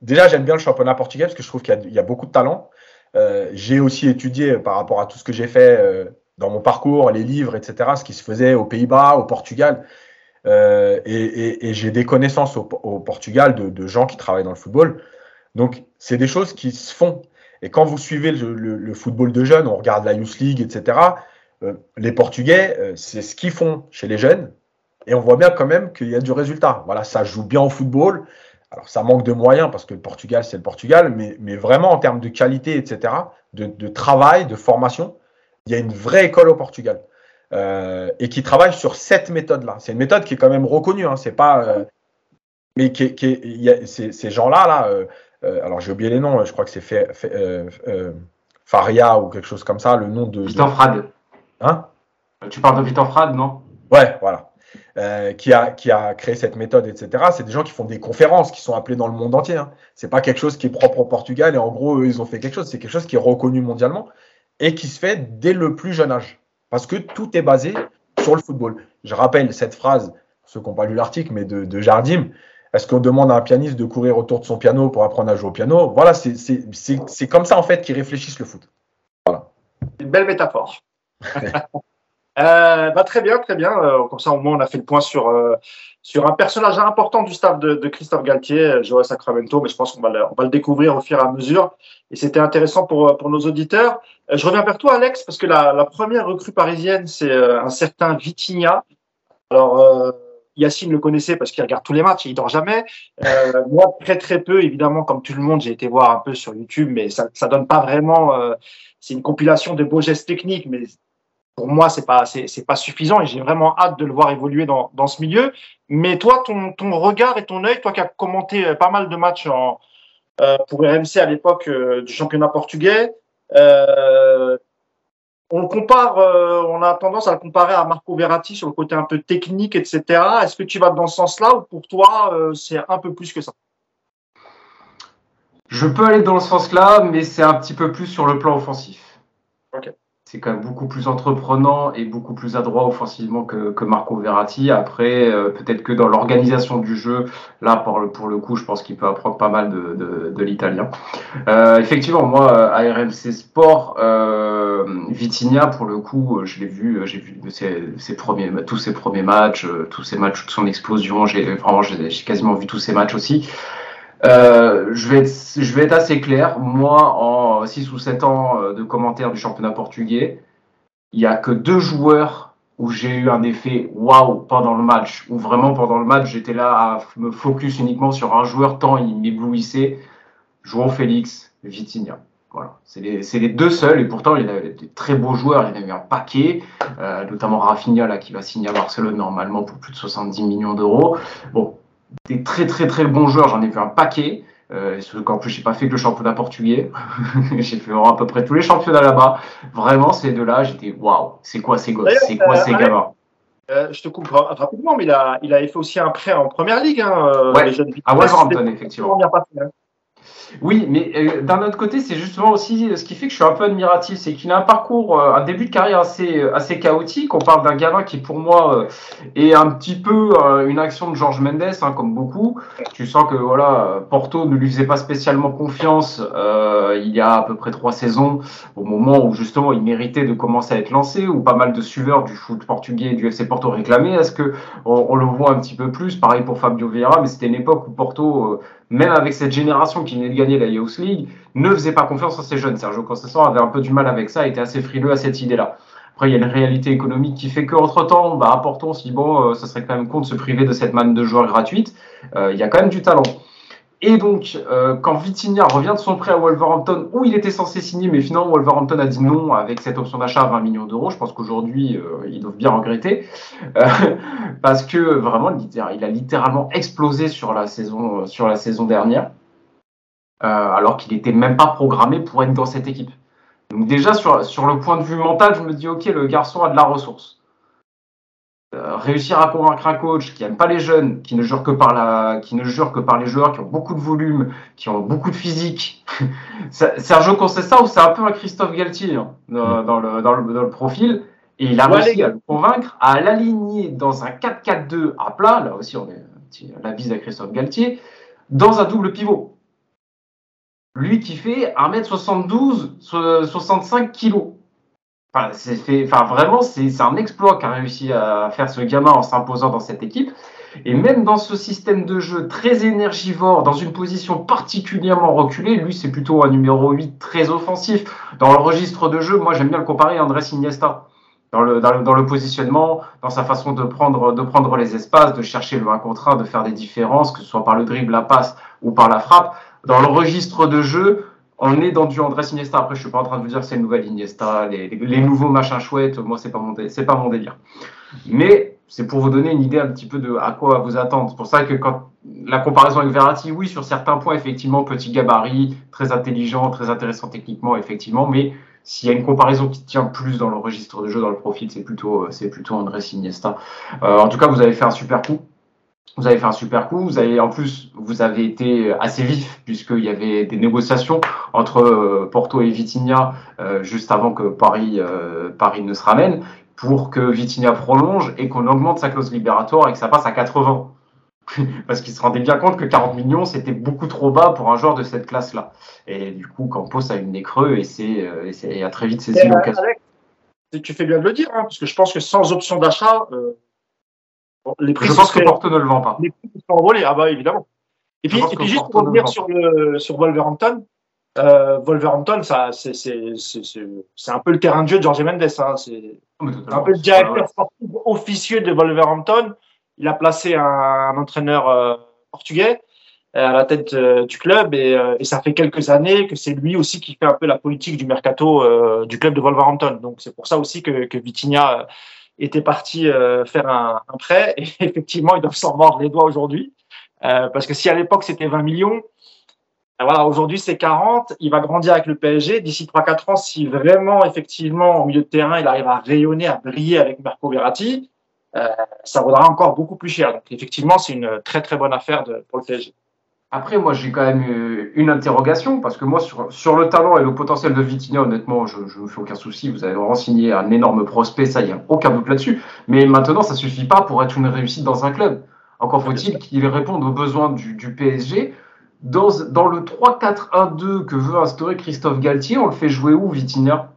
Déjà, j'aime bien le championnat portugais parce que je trouve qu'il y, a beaucoup de talent. Euh, j'ai aussi étudié par rapport à tout ce que j'ai fait euh, dans mon parcours, les livres, etc., ce qui se faisait aux Pays-Bas, au Portugal. Euh, et, j'ai des connaissances au, Portugal de, gens qui travaillent dans le football. Donc, c'est des choses qui se font. Et quand vous suivez le, football de jeunes, on regarde la Youth League, etc., les Portugais, c'est ce qu'ils font chez les jeunes. Et on voit bien quand même qu'il y a du résultat. Voilà, ça joue bien au football. Alors, ça manque de moyens parce que le Portugal, c'est le Portugal, mais, vraiment en termes de qualité, etc., de, travail, de formation, il y a une vraie école au Portugal euh, et qui travaille sur cette méthode-là. C'est une méthode qui est quand même reconnue, hein, c'est pas. Euh, mais qui, qui ces gens-là, là, euh, alors j'ai oublié les noms, je crois que c'est fait, Faria ou quelque chose comme ça, le nom de. Victor Frade. Hein? Tu parles de Victor Frade, non? Ouais, voilà. Euh, qui, a, qui a créé cette méthode, etc. C'est des gens qui font des conférences, qui sont appelés dans le monde entier. Hein. C'est pas quelque chose qui est propre au Portugal et en gros, eux, ils ont fait quelque chose. C'est quelque chose qui est reconnu mondialement et qui se fait dès le plus jeune âge. Parce que tout est basé sur le football. Je rappelle cette phrase, ceux qui n'ont pas lu l'article, mais de, de Jardim. Est-ce qu'on demande à un pianiste de courir autour de son piano pour apprendre à jouer au piano? Voilà, c'est comme ça en fait qu'ils réfléchissent le foot. Voilà. Une belle métaphore. Euh, bah, très bien, très bien. Euh, comme ça, au moins, on a fait le point sur, euh, sur un personnage important du staff de, de Christophe Galtier, euh, Joël Sacramento, mais je pense qu'on va, le, va le découvrir au fur et à mesure. Et c'était intéressant pour, pour nos auditeurs. je reviens vers toi, Alex, parce que la, la première recrue parisienne, c'est un certain Vitinha. Alors, Yacine le connaissait parce qu'il regarde tous les matchs et il dort jamais. moi, très très peu, évidemment, comme tout le monde, j'ai été voir un peu sur YouTube, mais ça, ça donne pas vraiment. c'est une compilation de beaux gestes techniques, mais pour moi, c'est pas c'est pas suffisant et j'ai vraiment hâte de le voir évoluer dans, dans ce milieu. Mais toi, ton, ton regard et ton œil, toi qui as commenté euh, pas mal de matchs en, euh, pour RMC à l'époque euh, du championnat portugais, euh, on compare, on a tendance à le comparer à Marco Verratti sur le côté un peu technique, etc. Est-ce que tu vas dans ce sens-là ou pour toi, c'est un peu plus que ça? Je peux aller dans ce sens-là, mais c'est un petit peu plus sur le plan offensif. Ok c'est quand même beaucoup plus entreprenant et beaucoup plus adroit offensivement que, que Marco Verratti. Après, euh, peut-être que dans l'organisation du jeu, là, pour le, pour le coup, je pense qu'il peut apprendre pas mal de, de, de l'italien. Euh, effectivement, moi, à RMC Sport, euh, Vitinha, pour le coup, je l'ai vu, j'ai vu ses, ses, premiers, tous ses premiers matchs, tous ses matchs, toute son explosion. J'ai vraiment, j'ai quasiment vu tous ses matchs aussi. Euh, je, vais être, assez clair. Moi, en 6 ou 7 ans euh, de commentaires du championnat portugais, il n'y a que deux joueurs où j'ai eu un effet waouh pendant le match, où vraiment pendant le match, j'étais là à me focus uniquement sur un joueur tant il m'éblouissait. João Félix, Vitinha. Voilà, c'est les, les, deux seuls, et pourtant il y a des très beaux joueurs, il y en a eu un paquet, euh, notamment Rafinha là, qui va signer à Barcelone normalement pour plus de 70 millions d'euros. Bon, des très très très bons joueurs, j'en ai vu un paquet. Euh, en plus, j'ai pas fait que le championnat portugais. j'ai fait à peu près tous les championnats là-bas. Vraiment, ces deux-là, j'étais waouh, c'est quoi ces gosses? C'est quoi ces gamins? euh, je te coupe rapidement, mais il a, il a fait aussi un prêt en première ligue. Hein, euh, ouais, à Wolverhampton, effectivement. Oui, mais euh, d'un autre côté, c'est justement aussi euh, ce qui fait que je suis un peu admiratif, c'est qu'il a un parcours, euh, un début de carrière assez, assez chaotique. On parle d'un gamin qui, pour moi, est un petit peu une action de Georges Mendes, hein, comme beaucoup. Tu sens que voilà, Porto ne lui faisait pas spécialement confiance il y a à peu près trois saisons, au moment où justement il méritait de commencer à être lancé, où pas mal de suiveurs du foot portugais et du FC Porto réclamaient. Est-ce que on, on, le voit un petit peu plus Pareil pour Fabio Vieira, mais c'était une époque où Porto même avec cette génération qui venait de gagner la Youth League, ne faisait pas confiance à ces jeunes. Sergio Conceição avait un peu du mal avec ça, était assez frileux à cette idée-là. Après, il y a une réalité économique qui fait qu'entre-temps, bah, apportons, si bon, euh, ça serait quand même con de se priver de cette manne de joueurs gratuite. Euh, il y a quand même du talent. Et donc, euh, quand Vitinha revient de son prêt à Wolverhampton, où il était censé signer, mais finalement Wolverhampton a dit non avec cette option d'achat à 20 millions d'euros, je pense qu'aujourd'hui, euh, ils doivent bien regretter, euh, parce que vraiment, il a littéralement explosé sur la saison, dernière. alors qu'il n'était même pas programmé pour être dans cette équipe. Donc déjà, sur, sur le point de vue mental, je me dis, ok, le garçon a de la ressource. Euh, réussir à convaincre un coach qui n'aime pas les jeunes, qui ne jure que par la, qui ne jure que par les joueurs qui ont beaucoup de volume, qui ont beaucoup de physique. sait ça ou c'est un peu un Christophe Galtier hein, dans, le, dans, le, profil. Et il a réussi à le convaincre à l'aligner dans un 4-4-2 à plat. Là aussi, on est la bise à Christophe Galtier, dans un double pivot. Lui qui fait 1m72, 65 kg. Enfin, c'est enfin vraiment, c'est un exploit qu'a réussi à faire ce gamin en s'imposant dans cette équipe. Et même dans ce système de jeu très énergivore, dans une position particulièrement reculée, lui c'est plutôt un numéro 8 très offensif. Dans le registre de jeu, moi j'aime bien le comparer à Andrés Iniesta. Dans le, dans le, dans, le, positionnement, dans sa façon de prendre, de prendre les espaces, de chercher le 1 contre 1, de faire des différences, que ce soit par le dribble, la passe ou par la frappe. Dans le registre de jeu, on est dans du Andrés Iniesta. Après, je suis pas en train de vous dire c'est le nouvel Iniesta, les, les, nouveaux machins chouettes. Moi, c'est pas mon, c'est pas mon délire. Mais c'est pour vous donner une idée un petit peu de à quoi vous attendre. C'est pour ça que quand la comparaison avec Verratti, oui, sur certains points, effectivement, petit gabarit, très intelligent, très intéressant techniquement, effectivement. Mais s'il y a une comparaison qui tient plus dans le registre de jeu, dans le profil, c'est plutôt, c'est plutôt Andrés Iniesta. Euh, en tout cas, vous avez fait un super coup. Vous avez fait un super coup. Vous avez, en plus, vous avez été assez vif puisqu'il y avait des négociations entre euh, Porto et Vitinha euh, juste avant que Paris, euh, Paris ne se ramène pour que Vitinha prolonge et qu'on augmente sa clause libératoire et que ça passe à 80. Parce qu'il se rendait bien compte que 40 millions, c'était beaucoup trop bas pour un joueur de cette classe-là. Et du coup, Campos a une nez creux et, c'est, et, a très vite saisi l'occasion. Tu fais bien de le dire, hein, parce que je pense que sans option d'achat, les prix je pense que Porto ne le vend pas. Les prix sont envolés, ah bah évidemment. Et puis, et puis juste pour revenir sur, le, sur Wolverhampton, euh, Wolverhampton, ça, c'est, un peu le terrain de jeu de George Mendes. Hein. C'est un peu le directeur sportif officieux de Wolverhampton. Il a placé un, entraîneur euh, portugais euh, à la tête euh, du club et, et, ça fait quelques années que c'est lui aussi qui fait un peu la politique du mercato du club de Wolverhampton. Donc c'est pour ça aussi que, que Vitinha était parti euh, faire un, prêt. Et effectivement ils doivent s'en mordre les doigts aujourd'hui. Euh, parce que si à l'époque c'était 20 millions ben voilà aujourd'hui c'est 40 il va grandir avec le PSG d'ici 3-4 ans si vraiment effectivement au milieu de terrain il arrive à rayonner à briller avec Marco Verratti euh, ça vaudra encore beaucoup plus cher. Donc effectivement c'est une très très bonne affaire de, pour le PSG après, moi, j'ai quand même euh, une interrogation, parce que moi, sur, sur le talent et le potentiel de Vitinha, honnêtement, je ne me fais aucun souci. Vous avez renseigné un énorme prospect, ça, il n'y a aucun doute là-dessus. Mais maintenant, ça ne suffit pas pour être une réussite dans un club. Encore faut-il qu'il réponde aux besoins du, du PSG. Dans, dans le 3-4-1-2 que veut instaurer Christophe Galtier, on le fait jouer où, Vitinha?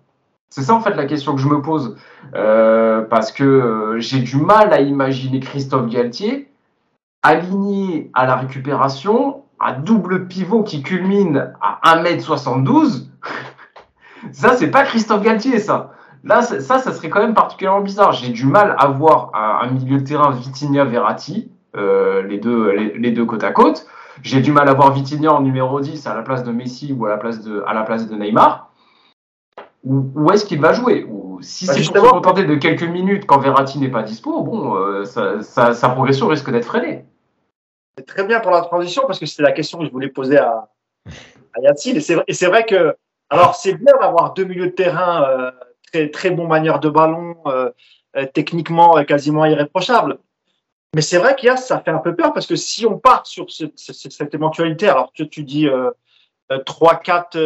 C'est ça en fait la question que je me pose, euh, parce que euh, j'ai du mal à imaginer Christophe Galtier aligné à la récupération un double pivot qui culmine à 1m72, ça, c'est pas Christophe Galtier, ça. Là, ça, ça serait quand même particulièrement bizarre. J'ai du mal à voir un, milieu de terrain Vitinha-Verratti, euh, les, deux, les, deux côte à côte. J'ai du mal à voir Vitinha en numéro 10 à la place de Messi ou à la place de, à la place de Neymar. Où, est-ce qu'il va jouer? Ou, Si bah, c'est pour se contenter de quelques minutes quand Verratti n'est pas dispo, bon, euh, sa progression risque d'être freinée. C'est très bien pour la transition parce que c'était la question que je voulais poser à, à Yacine. Et c'est vrai que, alors c'est bien d'avoir deux milieux de terrain euh, très, très bons manières de ballon, euh, euh, techniquement quasiment irréprochables. Mais c'est vrai qu'il y a, ça fait un peu peur parce que si on part sur cette éventualité, alors tu, tu dis 3, 4,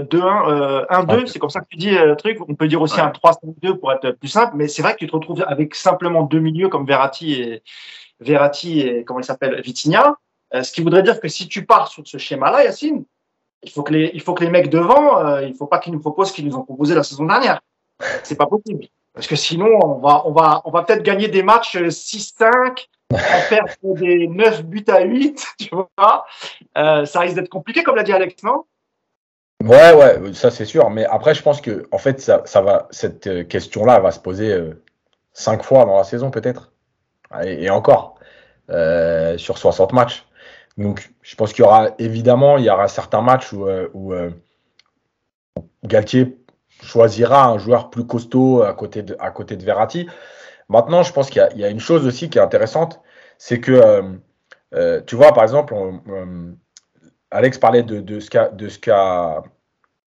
2, 1, 1, 2, c'est comme ça que tu dis le truc. On peut dire aussi un 3, 5, 2 pour être plus simple, mais c'est vrai que tu te retrouves avec simplement deux milieux comme Verratti et, Verratti et comment il s'appelle Vitinha. Euh, ce qui voudrait dire que si tu pars sur ce schéma-là, Yacine, il faut que les, il faut que les mecs devant, euh, il faut pas qu'ils nous proposent ce qu'ils nous ont proposé la saison dernière. C'est pas possible. Parce que sinon, on va, on va, on va peut-être gagner des matchs 6-5, en perdre des 9 buts à 8, tu vois. Euh, ça risque d'être compliqué, comme l'a dit Alex, non? Ouais, ouais, ça c'est sûr. Mais après, je pense que, en fait, ça, ça va, cette question-là va se poser euh, cinq fois dans la saison, peut-être et, encore, euh, sur 60 matchs. Donc, je pense qu'il y aura évidemment, il y aura certains matchs où, euh, euh, Galtier choisira un joueur plus costaud à côté de, à côté de Verratti. Maintenant, je pense qu'il y, a une chose aussi qui est intéressante, c'est que, tu vois, par exemple, Alex parlait de, de ce qu'a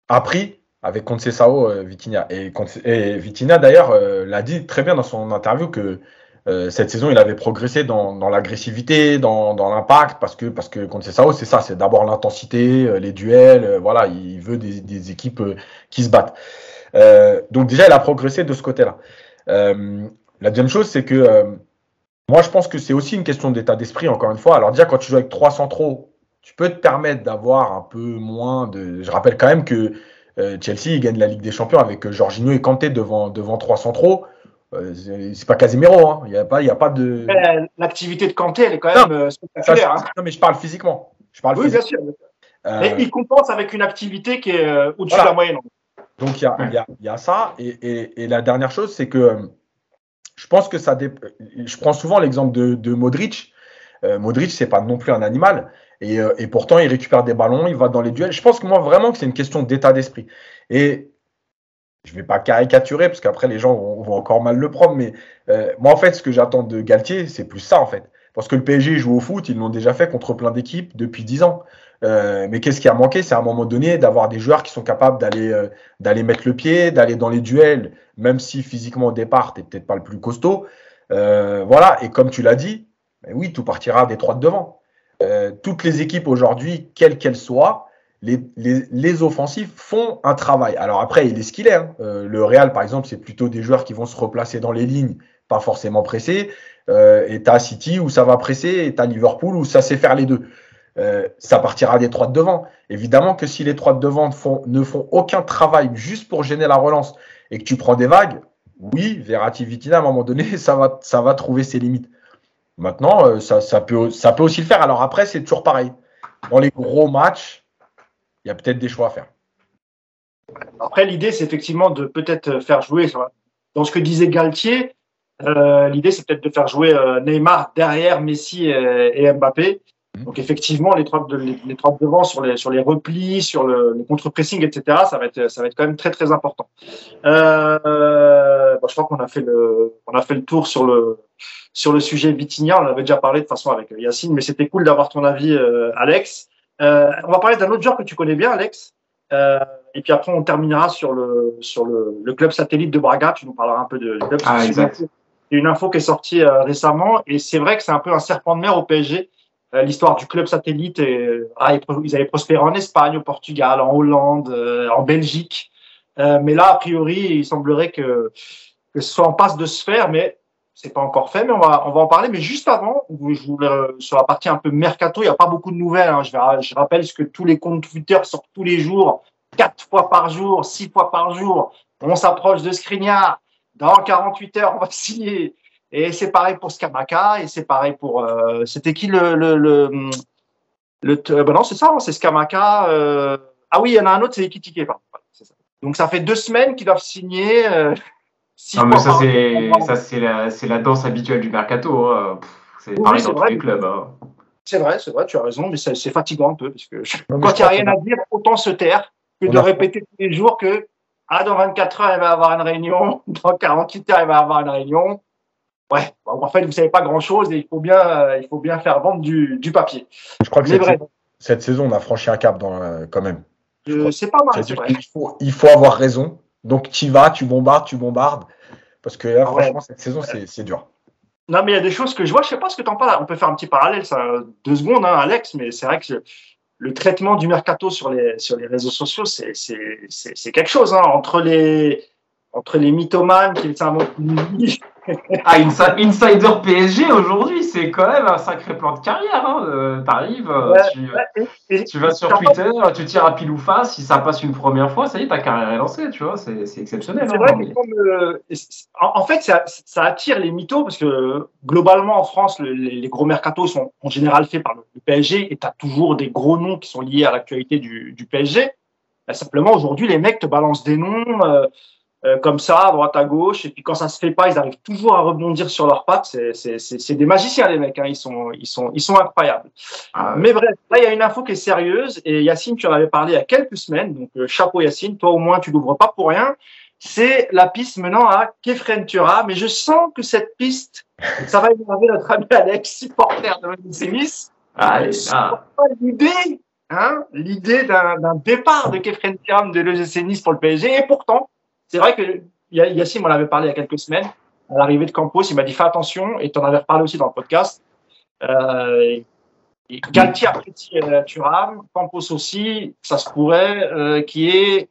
appris avec Concesao Vitinha. Et, et Vitinha, d'ailleurs, l'a dit très bien dans son interview que euh, cette saison, il avait progressé dans, l'agressivité, dans, l'impact, parce que, parce que Concesao, c'est ça, c'est d'abord l'intensité, les duels, voilà, il veut des, équipes qui se battent. donc déjà, il a progressé de ce côté-là. la deuxième chose, c'est que moi, je pense que c'est aussi une question d'état d'esprit, encore une fois. Alors déjà, quand tu joues avec trois centraux, tu peux te permettre d'avoir un peu moins de... Je rappelle quand même que euh, Chelsea gagne la Ligue des Champions avec euh, Jorginho et Kanté devant, devant trois centraux. Euh, c'est pas Casemiro, hein. il n'y a, pas, y a pas de. L'activité de Kanté, elle est quand même spectaculaire. Hein. Non, mais je parle physiquement. Je parle oui, bien sûr. Et il compense avec une activité qui est au-dessus de la moyenne. Donc il y a, y, a, y a, ça. Et, et, et, la dernière chose, c'est que je pense que ça. Je prends souvent l'exemple de, de, Modric. Modric, c'est pas non plus un animal. Euh, et, pourtant, il récupère des ballons, il va dans les duels. Je pense que moi, vraiment, que c'est une question d'état d'esprit. Et je vais pas caricaturer, parce qu'après, les gens vont, encore mal le prendre. Mais euh, moi, en fait, ce que j'attends de Galtier, c'est plus ça, en fait. Parce que le PSG joue au foot, ils l'ont déjà fait contre plein d'équipes depuis 10 ans. Euh, mais qu'est-ce qui a manqué? C'est à un moment donné d'avoir des joueurs qui sont capables d'aller d'aller mettre le pied, d'aller dans les duels, même si physiquement au départ, tu n'es peut-être pas le plus costaud. voilà, et comme tu l'as dit, ben oui, tout partira des trois de devant. Euh, toutes les équipes aujourd'hui, quelles qu'elles soient, les, les, les, offensifs font un travail. Alors après, il est ce qu'il est. Hein. Euh, le Real, par exemple, c'est plutôt des joueurs qui vont se replacer dans les lignes, pas forcément pressés. Euh, et t'as City où ça va presser, et t'as Liverpool où ça sait faire les deux. Euh, ça partira des trois de devant. Évidemment que si les trois de devant ne font aucun travail juste pour gêner la relance et que tu prends des vagues, oui, Verratti Vitina, à un moment donné, ça va, ça va trouver ses limites. Maintenant, euh, ça, peut, ça peut aussi le faire. Alors après, c'est toujours pareil. Dans les gros matchs, il y a peut-être des choix à faire. Après, l'idée, c'est effectivement de peut-être faire jouer, dans ce que disait Galtier, euh, l'idée, c'est peut-être de faire jouer euh, Neymar derrière Messi et, Mbappé. Mmh. Donc effectivement, les trois, de, les, trois devant sur les, sur les replis, sur le, contre-pressing, etc., ça va, être, ça va être quand même très très important. je crois qu'on a fait le, on a fait le tour sur le, sur le sujet Vitinha. On avait déjà parlé de façon avec Yacine, mais c'était cool d'avoir ton avis, euh, Alex. Euh, on va parler d'un autre joueur que tu connais bien, Alex. Euh, et puis après, on terminera sur le sur le, le, club satellite de Braga. Tu nous parleras un peu de, club. Ah, exact. Il y a une info qui est sortie récemment, et c'est vrai que c'est un peu un serpent de mer au PSG. L'histoire du club satellite, et, ah, ils avaient prospéré en Espagne, au Portugal, en Hollande, en Belgique. mais là, a priori, il semblerait que, que ce soit en passe de se faire, mais c'est pas encore fait, mais on va, on va en parler. Mais juste avant, je voulais, sur la partie un peu mercato, il n'y a pas beaucoup de nouvelles. Hein. Je, vais, je rappelle ce que tous les comptes Twitter sortent tous les jours, quatre fois par jour, six fois par jour. On s'approche de Skriniar. Dans 48 heures, on va signer. Et c'est pareil pour Skamaka, et c'est pareil pour. Euh, C'était qui le. le, le, le euh, ben non, c'est ça, hein, c'est Skamaka. Euh, ah oui, il y en a un autre, c'est Ekitike. Donc ça fait deux semaines qu'ils doivent signer. Euh, non, mais ça, c'est, ça, c'est la, c'est la danse habituelle du mercato. Hein. C'est pareil dans tous les clubs. Hein. C'est vrai, c'est vrai, tu as raison, mais c'est, c'est fatigant un peu. Parce que quand il n'y a rien à dire, autant se taire que de répéter tous les jours que ah, dans 24 heures, il va y avoir une réunion, dans 48 heures, il va y avoir une réunion. Ouais, en fait, vous savez pas grand-chose et il faut bien, il faut bien faire vendre du, du papier. Je crois que cette, vrai. cette, saison, on a franchi un cap dans, euh, quand même. c'est pas mal. C'est vrai. Il, faut, il faut avoir raison donc tu vas, tu bombardes, tu bombardes. Parce que là, franchement, cette saison, c'est dur. Non, mais il y a des choses que je vois, je sais pas ce que tu en parles. On peut faire un petit parallèle, ça, deux secondes, hein, Alex, mais c'est vrai que le traitement du mercato sur les, sur les réseaux sociaux, c'est quelque chose. Hein, entre, les, entre les mythomanes qui ah, Insider PSG aujourd'hui, c'est quand même un sacré plan de carrière. Hein. Euh, T'arrives, euh, tu, vas sur Twitter, tu tires à pile ou face. Si ça passe une première fois, ça y est, ta carrière est lancée. Tu vois, c'est exceptionnel. Hein, vrai, euh, en, fait, ça, ça, attire les mythos parce que globalement en France, les, gros mercatos sont en général faits par le, PSG et tu as toujours des gros noms qui sont liés à l'actualité du, du, PSG. Bah, simplement, aujourd'hui, les mecs te balancent des noms. Euh, euh, comme ça, à droite à gauche. Et puis quand ça se fait pas, ils arrivent toujours à rebondir sur leurs pattes. C'est des magiciens les mecs. Hein. Ils sont ils sont ils sont incroyables. Ah Mais bref, là il y a une info qui est sérieuse. Et Yacine, tu en avais parlé il y a quelques semaines. Donc euh, chapeau Yacine, toi au moins tu l'ouvres pas pour rien. C'est la piste menant à Kefren Tura. Mais je sens que cette piste, ça va énerver notre ami Alex, supporter de. Allez, ah. pas l'idée hein, l'idée d'un départ de Kefren Turam de l'EGC Nice pour le PSG. Et pourtant, c'est vrai que Yassim m'en avait parlé il y a quelques semaines. À l'arrivée de Campos, il m'a dit fais attention, et tu en avais reparlé aussi dans le podcast. Euh, Galtier apprécie euh, Thuram, Campos aussi, ça se pourrait, euh, qui est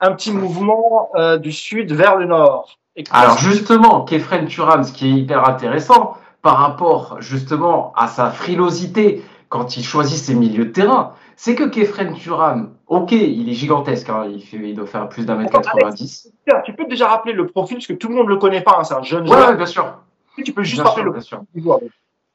un petit mouvement euh, du sud vers le nord. Alors justement, Kefren Turam, ce qui est hyper intéressant par rapport justement à sa frilosité quand il choisit ses milieux de terrain, c'est que Kefren Turam, ok, il est gigantesque, hein, il, fait, il doit faire plus d'un mètre 90. Tu peux déjà rappeler le profil, parce que tout le monde ne le connaît pas, hein, c'est un jeune joueur. Ouais, bien sûr. Tu peux juste rappeler le profil du joueur.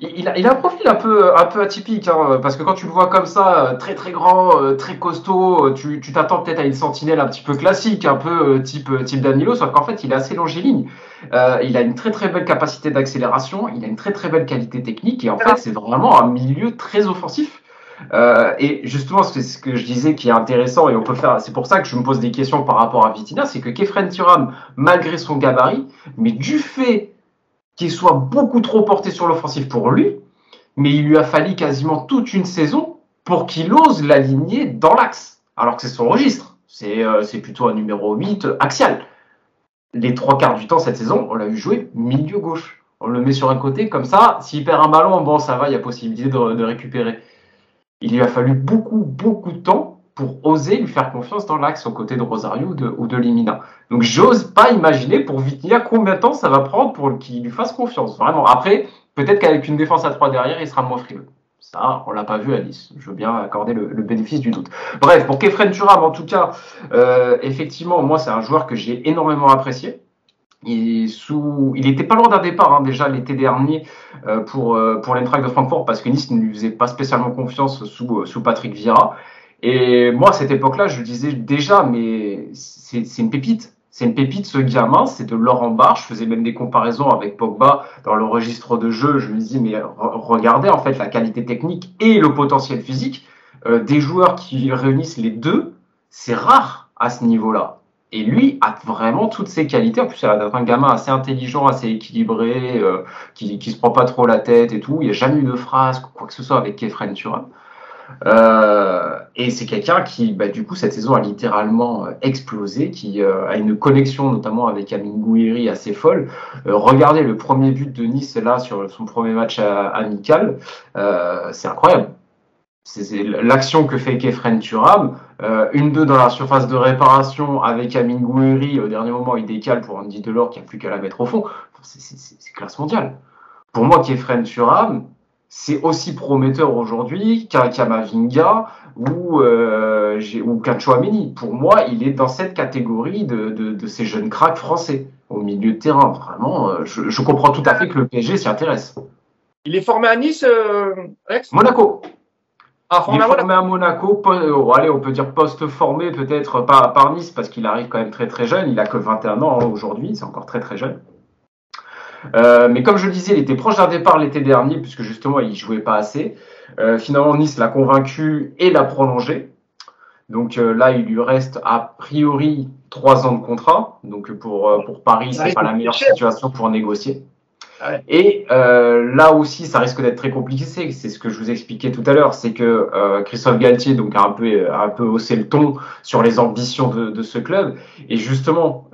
Il a, il a, un profil un peu, un peu atypique, hein, parce que quand tu le vois comme ça, très très grand, euh, très costaud, euh, tu t'attends peut-être à une sentinelle un petit peu classique, un peu euh, type, type Danilo, sauf qu'en fait il est assez longiligne. Euh, il a une très très belle capacité d'accélération, il a une très très belle qualité technique, et en fait c'est vraiment un milieu très offensif. Euh, et justement, ce que je disais qui est intéressant, et on peut faire. C'est pour ça que je me pose des questions par rapport à Vitina, c'est que Kefren Turam, malgré son gabarit, mais du fait qu'il soit beaucoup trop porté sur l'offensive pour lui, mais il lui a fallu quasiment toute une saison pour qu'il ose l'aligner dans l'axe, alors que c'est son registre. C'est euh, plutôt un numéro 8 axial. Les trois quarts du temps cette saison, on l'a vu jouer milieu gauche. On le met sur un côté, comme ça, s'il perd un ballon, bon, ça va, il y a possibilité de récupérer. Il lui a fallu beaucoup, beaucoup de temps pour oser lui faire confiance dans l'axe aux côtés de Rosario ou de, ou Limina. Donc j'ose pas imaginer pour Vitinha combien de temps ça va prendre pour qu'il lui fasse confiance. Vraiment. Après, peut-être qu'avec une défense à 3 derrière, il sera moins frileux. Ça, on l'a pas vu à Nice. Je veux bien accorder le, bénéfice du doute. Bref, pour Kefren Turam, en tout cas, euh, effectivement, moi, c'est un joueur que j'ai énormément apprécié. Il, sous, il était pas loin d'un départ hein, déjà l'été dernier euh, pour euh, pour l'Eintracht de Francfort parce que Nice ne lui faisait pas spécialement confiance sous sous Patrick Vieira. Et moi, à cette époque-là, je disais déjà, mais c'est une pépite. C'est une pépite, ce gamin, c'est de l'or en barre. Je faisais même des comparaisons avec Pogba dans le registre de jeu. Je me disais, mais regardez en fait la qualité technique et le potentiel physique euh, des joueurs qui réunissent les deux. C'est rare à ce niveau-là. Et lui a vraiment toutes ses qualités. En plus, c'est un gamin assez intelligent, assez équilibré, euh, qui, qui se prend pas trop la tête et tout. Il n'y a jamais eu de phrase, quoi que ce soit avec Kefren Turam. Euh, et c'est quelqu'un qui, bah, du coup, cette saison a littéralement euh, explosé, qui euh, a une connexion notamment avec Amin Gouiri assez folle. regardez le premier but de Nice là sur son premier match amical, c'est incroyable. C'est l'action que fait Kefren Turam, une deux dans la surface de réparation avec Amin Gouiri. Au dernier moment, il décale pour Andy Delors qui a plus qu'à la mettre au fond. C'est classe mondiale. Pour moi, Kefren Turam, c'est aussi prometteur aujourd'hui qu'un Kamavinga ou, euh, ou qu'un Chouameni. Pour moi, il est dans cette catégorie de, de, ces jeunes cracks français au milieu de terrain. Vraiment, euh, je, comprends tout à fait que le PSG s'y intéresse. Il est formé à Nice, euh, Monaco. Ah, formé il est formé à Monaco. Oh, allez, on peut dire post-formé peut-être par, par Nice parce qu'il arrive quand même très très jeune. Il a que 21 ans hein, aujourd'hui, c'est encore très très jeune. Euh, mais comme je le disais, il était proche d'un départ l'été dernier, puisque justement, il jouait pas assez. Euh, finalement, Nice l'a convaincu et l'a prolongé. Donc euh, là, il lui reste a priori trois ans de contrat. Donc pour, pour Paris, c'est pas la meilleure situation pour négocier. Et là aussi, ça risque d'être très compliqué. C'est ce que je vous expliquais tout à l'heure, c'est que Christophe Galtier donc a un peu un peu haussé le ton sur les ambitions de, de ce club. Et justement,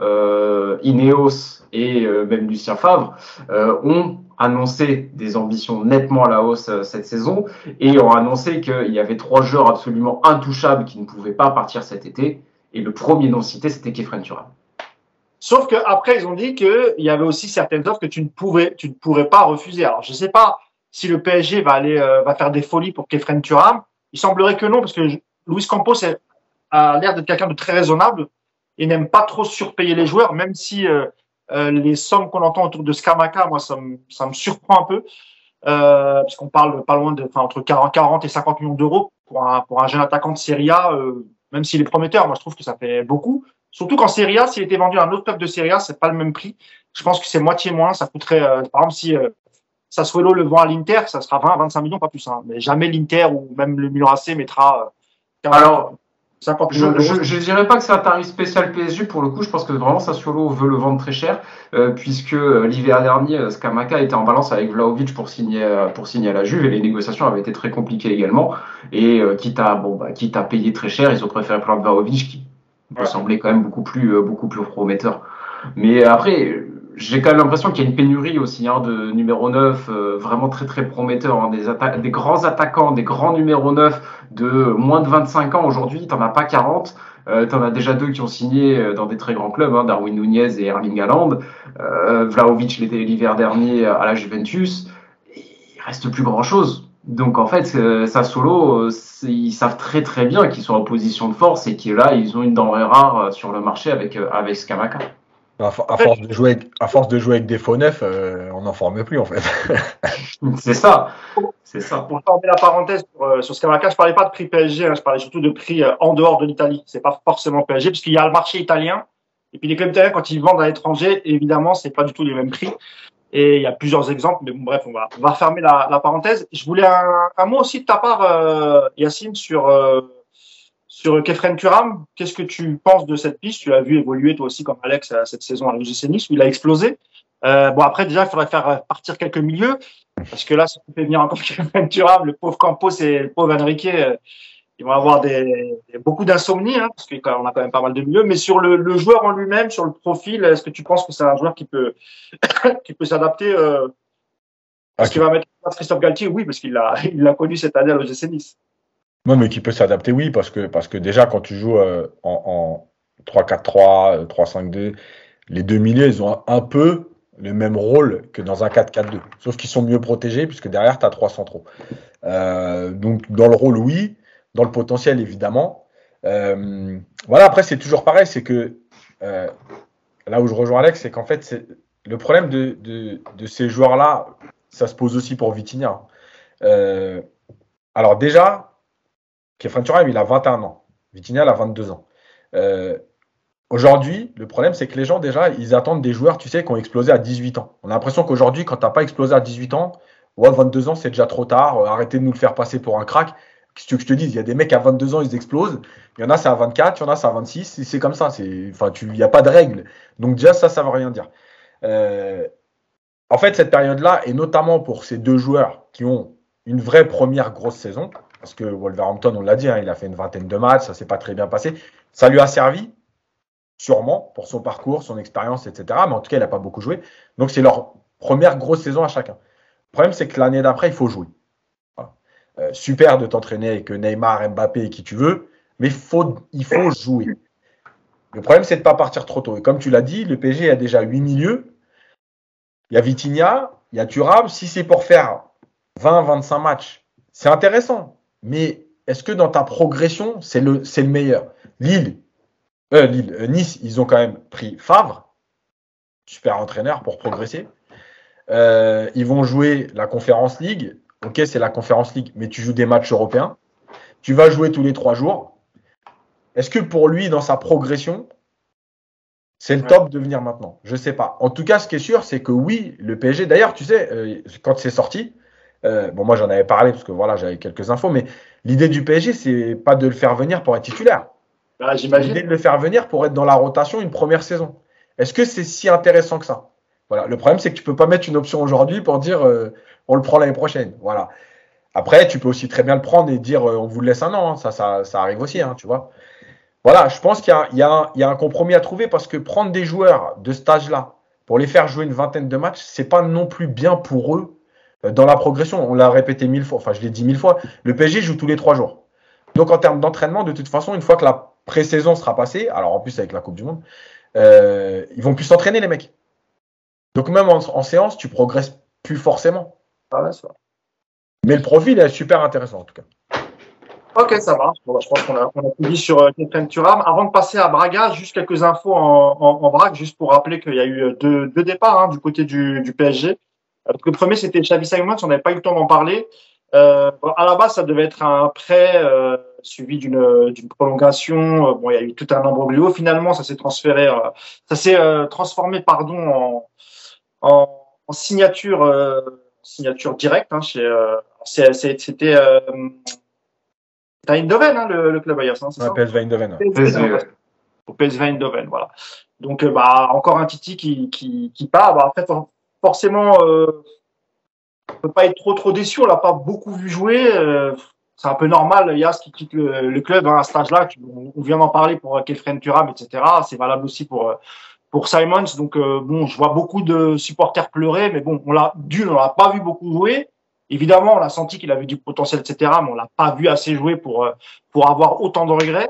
Ineos et euh, même Lucien Favre euh, ont annoncé des ambitions nettement à la hausse euh, cette saison et ont annoncé qu'il y avait trois joueurs absolument intouchables qui ne pouvaient pas partir cet été. Et le premier non cité, c'était Kefren Turam. Sauf qu'après, ils ont dit qu'il y avait aussi certaines offres que tu ne pouvais, tu ne pourrais pas refuser. Alors, je ne sais pas si le PSG va aller, va faire des folies pour Kefren Turam. Il semblerait que non, parce que Luis Campos a l'air d'être quelqu'un de très raisonnable et n'aime pas trop surpayer les joueurs, même si euh, les sommes qu'on entend autour de Skamaka, moi, ça me, ça me surprend un peu, euh, parce qu'on parle pas loin de, enfin, entre 40, 40 et 50 millions d'euros pour un, pour un jeune attaquant de Serie A, euh, même s'il est prometteur, moi, je trouve que ça fait beaucoup. Surtout qu'en Serie A, s'il était vendu à un autre club de Serie A, c'est pas le même prix. Je pense que c'est moitié moins. Ça coûterait, euh, par exemple, si euh, Sassuolo le vend à l'Inter, ça sera 20, 25 millions, pas plus. Hein. Mais jamais l'Inter ou même le Milan AC mettra. Alors, je ne dirais pas que c'est un tarif spécial PSG. Pour le coup, je pense que vraiment Sassuolo veut le vendre très cher, euh, puisque euh, l'hiver dernier, euh, Skamaka était en balance avec Vlaovic pour signer pour signer à la Juve et les négociations avaient été très compliquées également. Et quitte à bon bah, quitte à payer très cher, ils ont préféré prendre Vlaovic qui me semblait quand même beaucoup plus beaucoup plus prometteur. Mais après, j'ai quand même l'impression qu'il y a une pénurie aussi hein, de numéro 9 euh, vraiment très très prometteur, hein, des, des grands attaquants, des grands numéros 9 de moins de 25 ans aujourd'hui, t'en as pas 40. Euh, T'en as déjà deux qui ont signé euh, dans des très grands clubs, hein, Darwin Nunez et Erling Haaland. Euh, Vlaovic l'était l'hiver dernier à la Juventus. Il reste plus grand chose. Donc en fait, euh, Sassuolo, ils savent très très bien qu'ils sont en position de force et que là, ils ont une denrée rare sur le marché avec avec Scamaca. À, force de jouer avec, à force de jouer avec des faux neufs, euh, on n'en forme plus en fait. c'est ça. C'est ça. Pour fermer la parenthèse sur, euh, sur Scamaca, je parlais pas de prix PSG, hein, je parlais surtout de prix euh, en dehors de l'Italie. C'est pas forcément PSG, puisqu'il y a le marché italien. Et puis les clubs italiens, quand ils vendent à l'étranger, évidemment, c'est pas du tout les mêmes prix. Et il y a plusieurs exemples, mais bon, bref, on va, on va fermer la, la parenthèse. Je voulais un, un, mot aussi de ta part, Yacine, sur sur Kefren Turam, qu'est-ce que tu penses de cette piste? Tu l'as vu évoluer toi aussi comme Alex cette saison à l'UGC Nice où il a explosé. Euh, bon après déjà il faudrait faire partir quelques milieux parce que là tu fais venir encore Kefren Turam, le pauvre Campos et le pauvre Enrique, euh, ils vont avoir des, beaucoup d'insomnie hein, parce qu'on a quand même pas mal de milieux. Mais sur le, le joueur en lui-même, sur le profil, est-ce que tu penses que c'est un joueur qui peut qui peut s'adapter euh, Est-ce qu'il va mettre Christophe Galtier? Oui, parce qu'il l'a il l'a connu cette année à l'OGC Nice. Non, mais qui peut s'adapter, oui, parce que, parce que déjà, quand tu joues euh, en, 3-4-3, 3-5-2, euh, les deux milieux, ils ont un, peu le même rôle que dans un 4-4-2. Sauf qu'ils sont mieux protégés, puisque derrière, tu as trois centraux. Euh, donc, dans le rôle, oui. Dans le potentiel, évidemment. voilà, après, c'est toujours pareil, c'est que là où je rejoins Alex, c'est qu'en fait, le problème de, ces joueurs-là, ça se pose aussi pour Vitinha. alors déjà, Kefren Turam, il a 21 ans. Vitinha, il a 22 ans. Euh, aujourd'hui, le problème, c'est que les gens, déjà, ils attendent des joueurs, tu sais, qui ont explosé à 18 ans. On a l'impression qu'aujourd'hui, quand tu n'as pas explosé à 18 ans, ouais, 22 ans, c'est déjà trop tard. Euh, arrêtez de nous le faire passer pour un crack. Que je te dis Il y a des mecs à 22 ans, ils explosent. Il y en a, c'est à 24, il y en a, c'est à 26. C'est comme ça. Enfin, il n'y a pas de règle. Donc, déjà, ça, ça ne veut rien dire. Euh, en fait, cette période-là, et notamment pour ces deux joueurs qui ont une vraie première grosse saison, parce que Wolverhampton, on l'a dit, hein, il a fait une vingtaine de matchs, ça s'est pas très bien passé. Ça lui a servi, sûrement, pour son parcours, son expérience, etc. Mais en tout cas, il n'a pas beaucoup joué. Donc, c'est leur première grosse saison à chacun. Le problème, c'est que l'année d'après, il faut jouer. Euh, super de t'entraîner avec Neymar, Mbappé et qui tu veux, mais il faut jouer. Le problème, c'est de ne pas partir trop tôt. Et comme tu l'as dit, le PSG a déjà 8 milieux. Il y a Vitinha, il y a Thuram. Si c'est pour faire 20-25 matchs, c'est intéressant. Mais est-ce que dans ta progression, c'est le, meilleur? Lille, euh, euh, Nice, ils ont quand même pris Favre, super entraîneur pour progresser. Ils vont jouer la Conférence League. Ok, c'est la Conférence League, mais tu joues des matchs européens. Tu vas jouer tous les trois jours. Est-ce que pour lui, dans sa progression, c'est le top de venir maintenant? Je ne sais pas. En tout cas, ce qui est sûr, c'est que oui, le PSG. D'ailleurs, tu sais, quand c'est sorti, euh, bon, moi j'en avais parlé parce que voilà, j'avais quelques infos, mais l'idée du PSG, c'est pas de le faire venir pour être titulaire. Ah, j'imagine. L'idée de le faire venir pour être dans la rotation une première saison. Est-ce que c'est si intéressant que ça? Voilà. Le problème, c'est que tu peux pas mettre une option aujourd'hui pour dire euh, on le prend l'année prochaine. Voilà. Après, tu peux aussi très bien le prendre et dire euh, on vous le laisse un an. Hein. Ça, ça, ça, arrive aussi, hein, tu vois. Voilà, je pense qu'il y, a un compromis à trouver parce que prendre des joueurs de ce âge-là pour les faire jouer une vingtaine de matchs, c'est pas non plus bien pour eux euh, dans la progression. On l'a répété mille fois, enfin je l'ai dit mille fois, le PSG joue tous les trois jours. Donc en termes d'entraînement, de toute façon, une fois que la pré-saison sera passée, alors en plus avec la Coupe du Monde, euh, ils vont plus s'entraîner les mecs. Donc même en, séance, tu progresses plus forcément. Mais le profil est super intéressant en tout cas. Ok, ça marche. Bon, bah, je pense qu'on a, on a tout dit sur euh, Turam. Avant de passer à Braga, juste quelques infos en, en, en Braga, juste pour rappeler qu'il y a eu euh, deux, deux départs hein, du côté du, du PSG le premier, c'était Xavi Simons, on n'avait pas eu le temps d'en parler. Euh, à la base, ça devait être un prêt euh, suivi d'une d'une prolongation. Euh, bon, il y a eu tout un imbroglio. Finalement, ça s'est transféré, euh, ça s'est euh, transformé, pardon, en, en, en signature signature directe. Hein, chez, c'était Eindhoven, hein, le, le, club Ayas, hein, c'est ouais, PSV Eindhoven. Au PSV Eindhoven, voilà. Donc, euh, bah, encore un Titi qui, qui, qui part. Bah, après, forcément, euh, on peut pas être trop trop déçu. On l'a pas beaucoup vu jouer. Euh, c'est un peu normal, Yas qui quitte le, le club hein, à cet âge-là. On vient d'en parler pour Kefren Turam, etc. C'est valable aussi pour pour Simons. Donc euh, bon, je vois beaucoup de supporters pleurer, mais bon, on l'a dû, on l'a pas vu beaucoup jouer. Évidemment, on a senti qu'il avait du potentiel, etc. Mais on l'a pas vu assez jouer pour euh, pour avoir autant de regrets.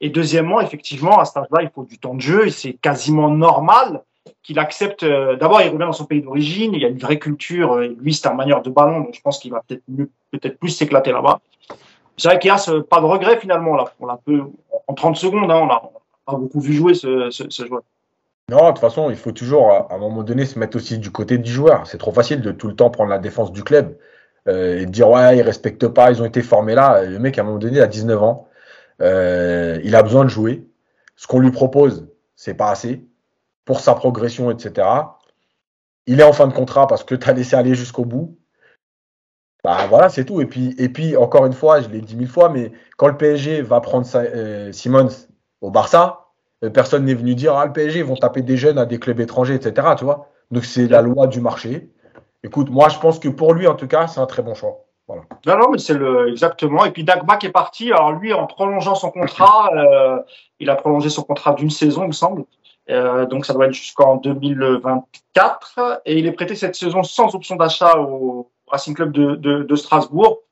Et deuxièmement, effectivement, à cet âge-là, il faut du temps de jeu et c'est quasiment normal qu'il accepte. Euh, d'abord, il revient dans son pays d'origine. Il y a une vraie culture. lui, c'est un manière de ballon, donc je pense qu'il va peut-être peut-être plus s'éclater là-bas. C'est vrai qu'il y a pas de regret finalement là. On l'a peu en 30 secondes. Hein, on n'a pas beaucoup vu jouer ce joueur. Non, de toute façon, il faut toujours, à un moment donné, se mettre aussi du côté du joueur. C'est trop facile de tout le temps prendre la défense du club euh, et de dire ouais, ils respectent pas, ils ont été formés là. Le mec, à un moment donné, il a 19 ans, euh, il a besoin de jouer. Ce qu'on lui propose, c'est pas assez pour sa progression, etc. Il est en fin de contrat parce que tu as laissé aller jusqu'au bout. Bah voilà, c'est tout. Et puis, et puis, encore une fois, je l'ai dit mille fois, mais quand le PSG va prendre euh, Simons au Barça, personne n'est venu dire ah, le PSG vont taper des jeunes à des clubs étrangers, etc. Tu vois Donc c'est la loi du marché. Écoute, moi je pense que pour lui en tout cas, c'est un très bon choix. Voilà. Non, non, mais c'est le exactement. Et puis Dagba qui est parti. Alors lui, en prolongeant son contrat, euh, il a prolongé son contrat d'une saison, il me semble. Euh, donc ça doit être jusqu'en 2024. Et il est prêté cette saison sans option d'achat au Racing Club de, de Strasbourg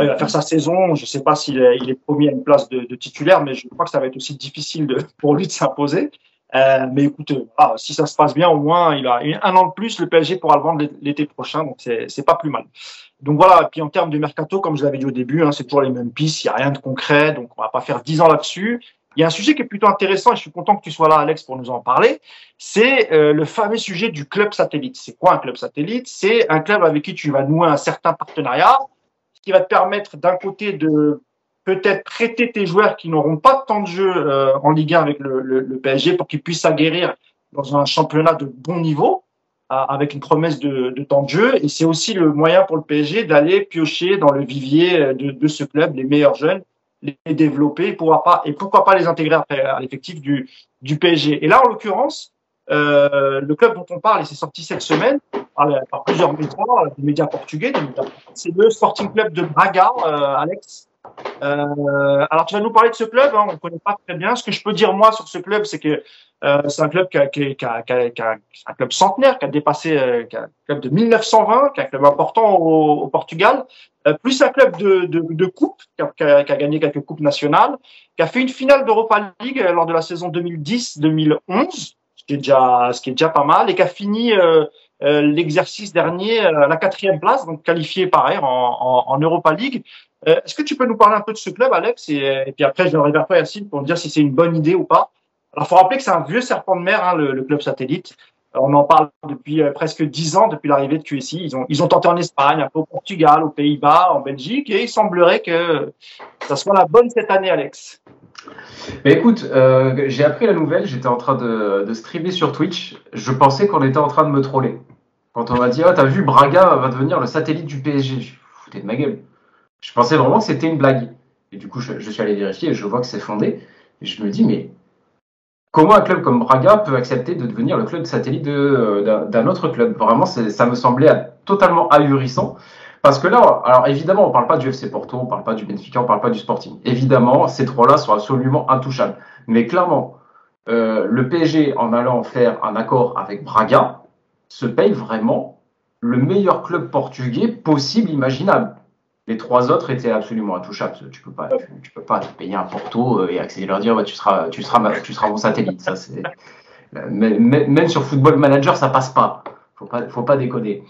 il va faire sa saison. Je ne sais pas s'il est, il est promis à une place de, de, titulaire, mais je crois que ça va être aussi difficile de, pour lui de s'imposer. Euh, mais écoute, ah, si ça se passe bien, au moins il a un an de plus. Le PSG pourra le vendre l'été prochain, donc c'est pas plus mal. Donc voilà. Et puis en termes de mercato, comme je l'avais dit au début, hein, c'est toujours les mêmes pistes. Il y a rien de concret, donc on va pas faire dix ans là-dessus. Il y a un sujet qui est plutôt intéressant et je suis content que tu sois là, Alex, pour nous en parler. C'est euh, le fameux sujet du club satellite. C'est quoi un club satellite? C'est un club avec qui tu vas nouer un certain partenariat qui va te permettre d'un côté de peut-être prêter tes joueurs qui n'auront pas de temps de jeu euh, en Ligue 1 avec le, PSG pour qu'ils puissent s'aguerrir dans un championnat de bon niveau avec une promesse de, temps de jeu. Et c'est aussi le moyen pour le PSG d'aller piocher dans le vivier euh, de, ce club, les meilleurs jeunes, les développer et pas, et pourquoi pas les intégrer à l'effectif du, du PSG. Et là, en l'occurrence, euh, le club dont on parle, et c'est sorti cette semaine par, plusieurs médias, des médias portugais, c'est le Sporting Club de Braga, euh, Alex. Euh, alors tu vas nous parler de ce club, hein, on ne connaît pas très bien. Ce que je peux dire moi sur ce club, c'est que euh, c'est un club qui a, qui, a, qui, a, qui a, un club centenaire, qui a dépassé, euh, qui a un club de 1920, qui est un club important au, au Portugal, euh, plus un club de, de, de coupe, qui a, gagné quelques coupes nationales, qui a fait une finale d'Europa League lors de la saison 2010-2011 ce qui est déjà, ce qui est déjà pas mal, et qui a fini euh, euh, l'exercice dernier à la quatrième place, donc qualifié pareil en, en, Europa League. Euh, est-ce que tu peux nous parler un peu de ce club, Alex, et, puis après je viendrai vers toi, Yacine, pour me dire si c'est une bonne idée ou pas. Alors, faut rappeler que c'est un vieux serpent de mer, hein, le, le, club satellite. On en parle depuis presque dix ans, depuis l'arrivée de QSI. Ils ont, ils ont tenté en Espagne, un peu au Portugal, aux Pays-Bas, en Belgique, et il semblerait que ça soit la bonne cette année, Alex. Mais écoute, euh, j'ai appris la nouvelle, j'étais en train de, streamer sur Twitch. Je pensais qu'on était en train de me troller. Quand on m'a dit, oh, t'as vu, Braga va devenir le satellite du PSG. Je foutais de ma gueule. Je pensais vraiment que c'était une blague. Et du coup, je, je, suis allé vérifier et je vois que c'est fondé. Et je me dis, mais comment un club comme Braga peut accepter de devenir le club satellite euh, d'un autre club? Vraiment, ça me semblait totalement ahurissant. Parce que là, alors évidemment, on ne parle pas du FC Porto, on ne parle pas du Benfica, on ne parle pas du Sporting. Évidemment, ces trois-là sont absolument intouchables. Mais clairement, euh, le PSG, en allant faire un accord avec Braga, se paye vraiment le meilleur club portugais possible, imaginable. Les trois autres étaient absolument intouchables. Tu peux pas, tu, peux pas payer un Porto euh, et accéder leur dire, tu seras, tu seras, tu seras mon satellite. Ça, même sur Football Manager, ça passe pas. Faut pas, faut pas déconner.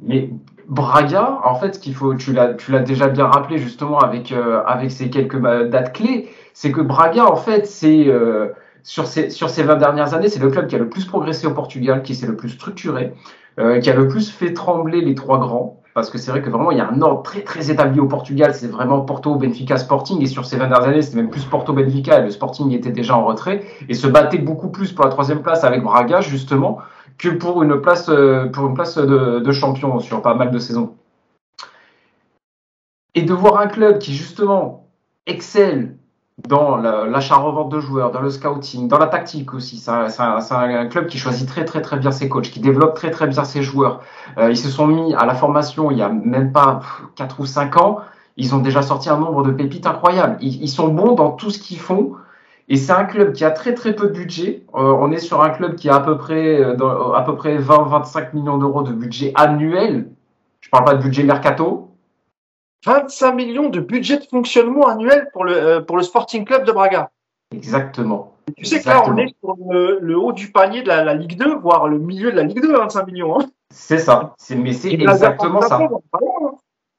Mais Braga, en fait, ce qu'il faut, tu l'as, déjà bien rappelé justement avec euh, ces quelques dates clés, c'est que Braga, en fait, c'est euh, sur ces sur ces 20 dernières années, c'est le club qui a le plus progressé au Portugal, qui s'est le plus structuré, euh, qui a le plus fait trembler les trois grands. Parce que c'est vrai que vraiment, il y a un ordre très très établi au Portugal. C'est vraiment Porto, Benfica, Sporting. Et sur ces 20 dernières années, c'était même plus Porto, Benfica. Et le Sporting était déjà en retrait et se battait beaucoup plus pour la troisième place avec Braga, justement que pour une place, euh, pour une place de, champion sur pas mal de saisons. Et de voir un club qui justement excelle dans l'achat-revente de joueurs, dans le scouting, dans la tactique aussi. C'est un, club qui choisit très très très bien ses coachs, qui développe très très bien ses joueurs. Euh, ils se sont mis à la formation il y a même pas 4 ou 5 ans. Ils ont déjà sorti un nombre de pépites incroyables. Ils, sont bons dans tout ce qu'ils font. Et c'est un club qui a très très peu de budget. Euh, on est sur un club qui a à peu près, euh, dans, à peu près 20-25 millions d'euros de budget annuel. Je parle pas de budget mercato. 25 millions de budget de fonctionnement annuel pour le, euh, pour le Sporting Club de Braga. Exactement. tu sais que là, on est sur le, haut du panier de la, Ligue 2, voire le milieu de la Ligue 2, 25 millions. Hein. C'est ça. Mais c'est exactement ça.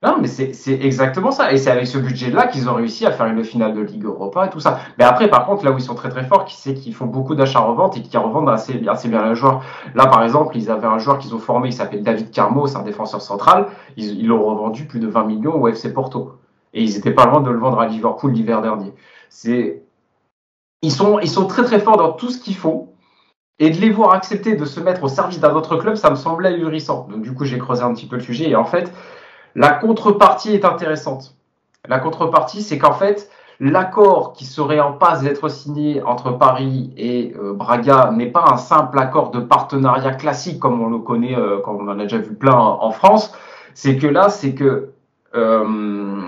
Non, mais c'est exactement ça. Et c'est avec ce budget-là qu'ils ont réussi à faire une finale de Ligue Europa et tout ça. Mais après, par contre, là où ils sont très très forts, c'est qu'ils font beaucoup d'achats-reventes et qu'ils revendent assez, bien les joueurs. Là, par exemple, ils avaient un joueur qu'ils ont formé, il s'appelle David Carmo, c'est un défenseur central. Ils l'ont revendu plus de 20 millions au FC Porto. Et ils étaient pas loin de le vendre à Liverpool l'hiver dernier. C'est, ils sont, ils sont très très forts dans tout ce qu'ils font. Et de les voir accepter de se mettre au service d'un autre club, ça me semblait ahurissant. Donc du coup, j'ai creusé un petit peu le sujet et en fait, la contrepartie est intéressante. La contrepartie, c'est qu'en fait, l'accord qui serait en passe d'être signé entre Paris et euh, Braga n'est pas un simple accord de partenariat classique comme on le connaît, euh, comme on en a déjà vu plein en, France. C'est que là, c'est que euh,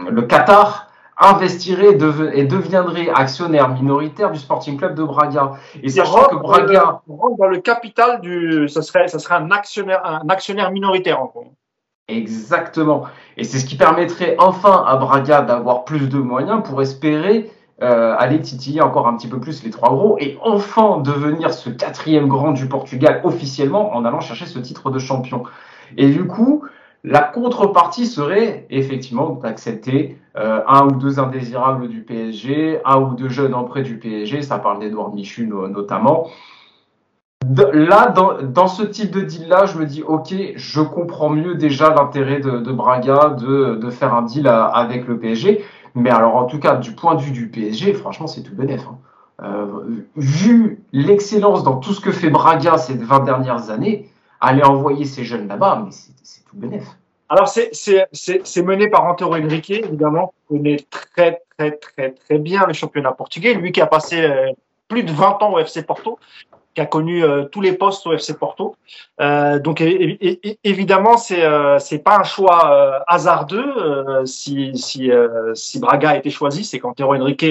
le Qatar investirait et deviendrait actionnaire minoritaire du Sporting Club de Braga. Et sachant que Braga rentre dans le capital du, ça serait, ça serait un actionnaire, un actionnaire minoritaire en gros. Exactement. Et c'est ce qui permettrait enfin à Braga d'avoir plus de moyens pour espérer euh, aller titiller encore un petit peu plus les trois gros et enfin devenir ce quatrième grand du Portugal officiellement en allant chercher ce titre de champion. Et du coup, la contrepartie serait effectivement d'accepter euh, un ou deux indésirables du PSG, un ou deux jeunes en prêt du PSG, ça parle d'Edouard Michu notamment, là, dans, ce type de deal-là, je me dis, ok, je comprends mieux déjà l'intérêt de, Braga de, faire un deal avec le PSG. Mais alors, en tout cas, du point de vue du PSG, franchement, c'est tout bénef. Hein. Euh, vu l'excellence dans tout ce que fait Braga ces 20 dernières années, aller envoyer ces jeunes là-bas, mais c'est tout bénef. Alors, c'est mené par Antero Henrique, évidemment, qui connaît très, très, très, très bien le championnat portugais. Lui qui a passé euh, plus de 20 ans au FC Porto qui a connu euh, tous les postes au FC Porto. Euh, donc évidemment, c'est euh, c'est pas un choix euh, hasardeux. si si si Braga a été choisi, c'est qu'Antero Henrique,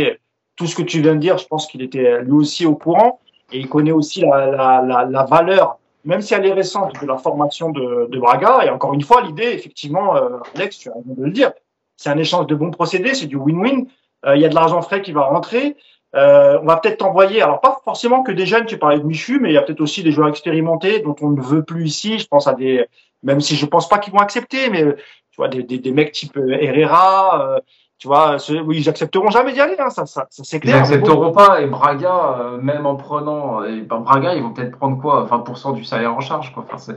tout ce que tu viens de dire, je pense qu'il était lui aussi au courant et il connaît aussi la, la, la, la valeur, même si elle est récente, de la formation de, de Braga. Et encore une fois, l'idée, effectivement, Alex, tu as raison de le dire, c'est un échange de bons procédés, c'est du win-win. Il y a de l'argent frais qui va rentrer. Euh, on va peut-être t'envoyer, alors pas forcément que des jeunes, tu parlais de Michu, mais il y a peut-être aussi des joueurs expérimentés dont on ne veut plus ici. Je pense à des, même si je pense pas qu'ils vont accepter, mais tu vois, des, des, des mecs type euh, Herrera, euh, tu vois, oui, ils accepteront jamais d'y aller, hein, ça, ça, ça c'est clair. Ils accepteront pas, et Braga, euh, même en prenant, et ben, Braga, ils vont peut-être prendre quoi, 20% du salaire en charge, quoi. Enfin,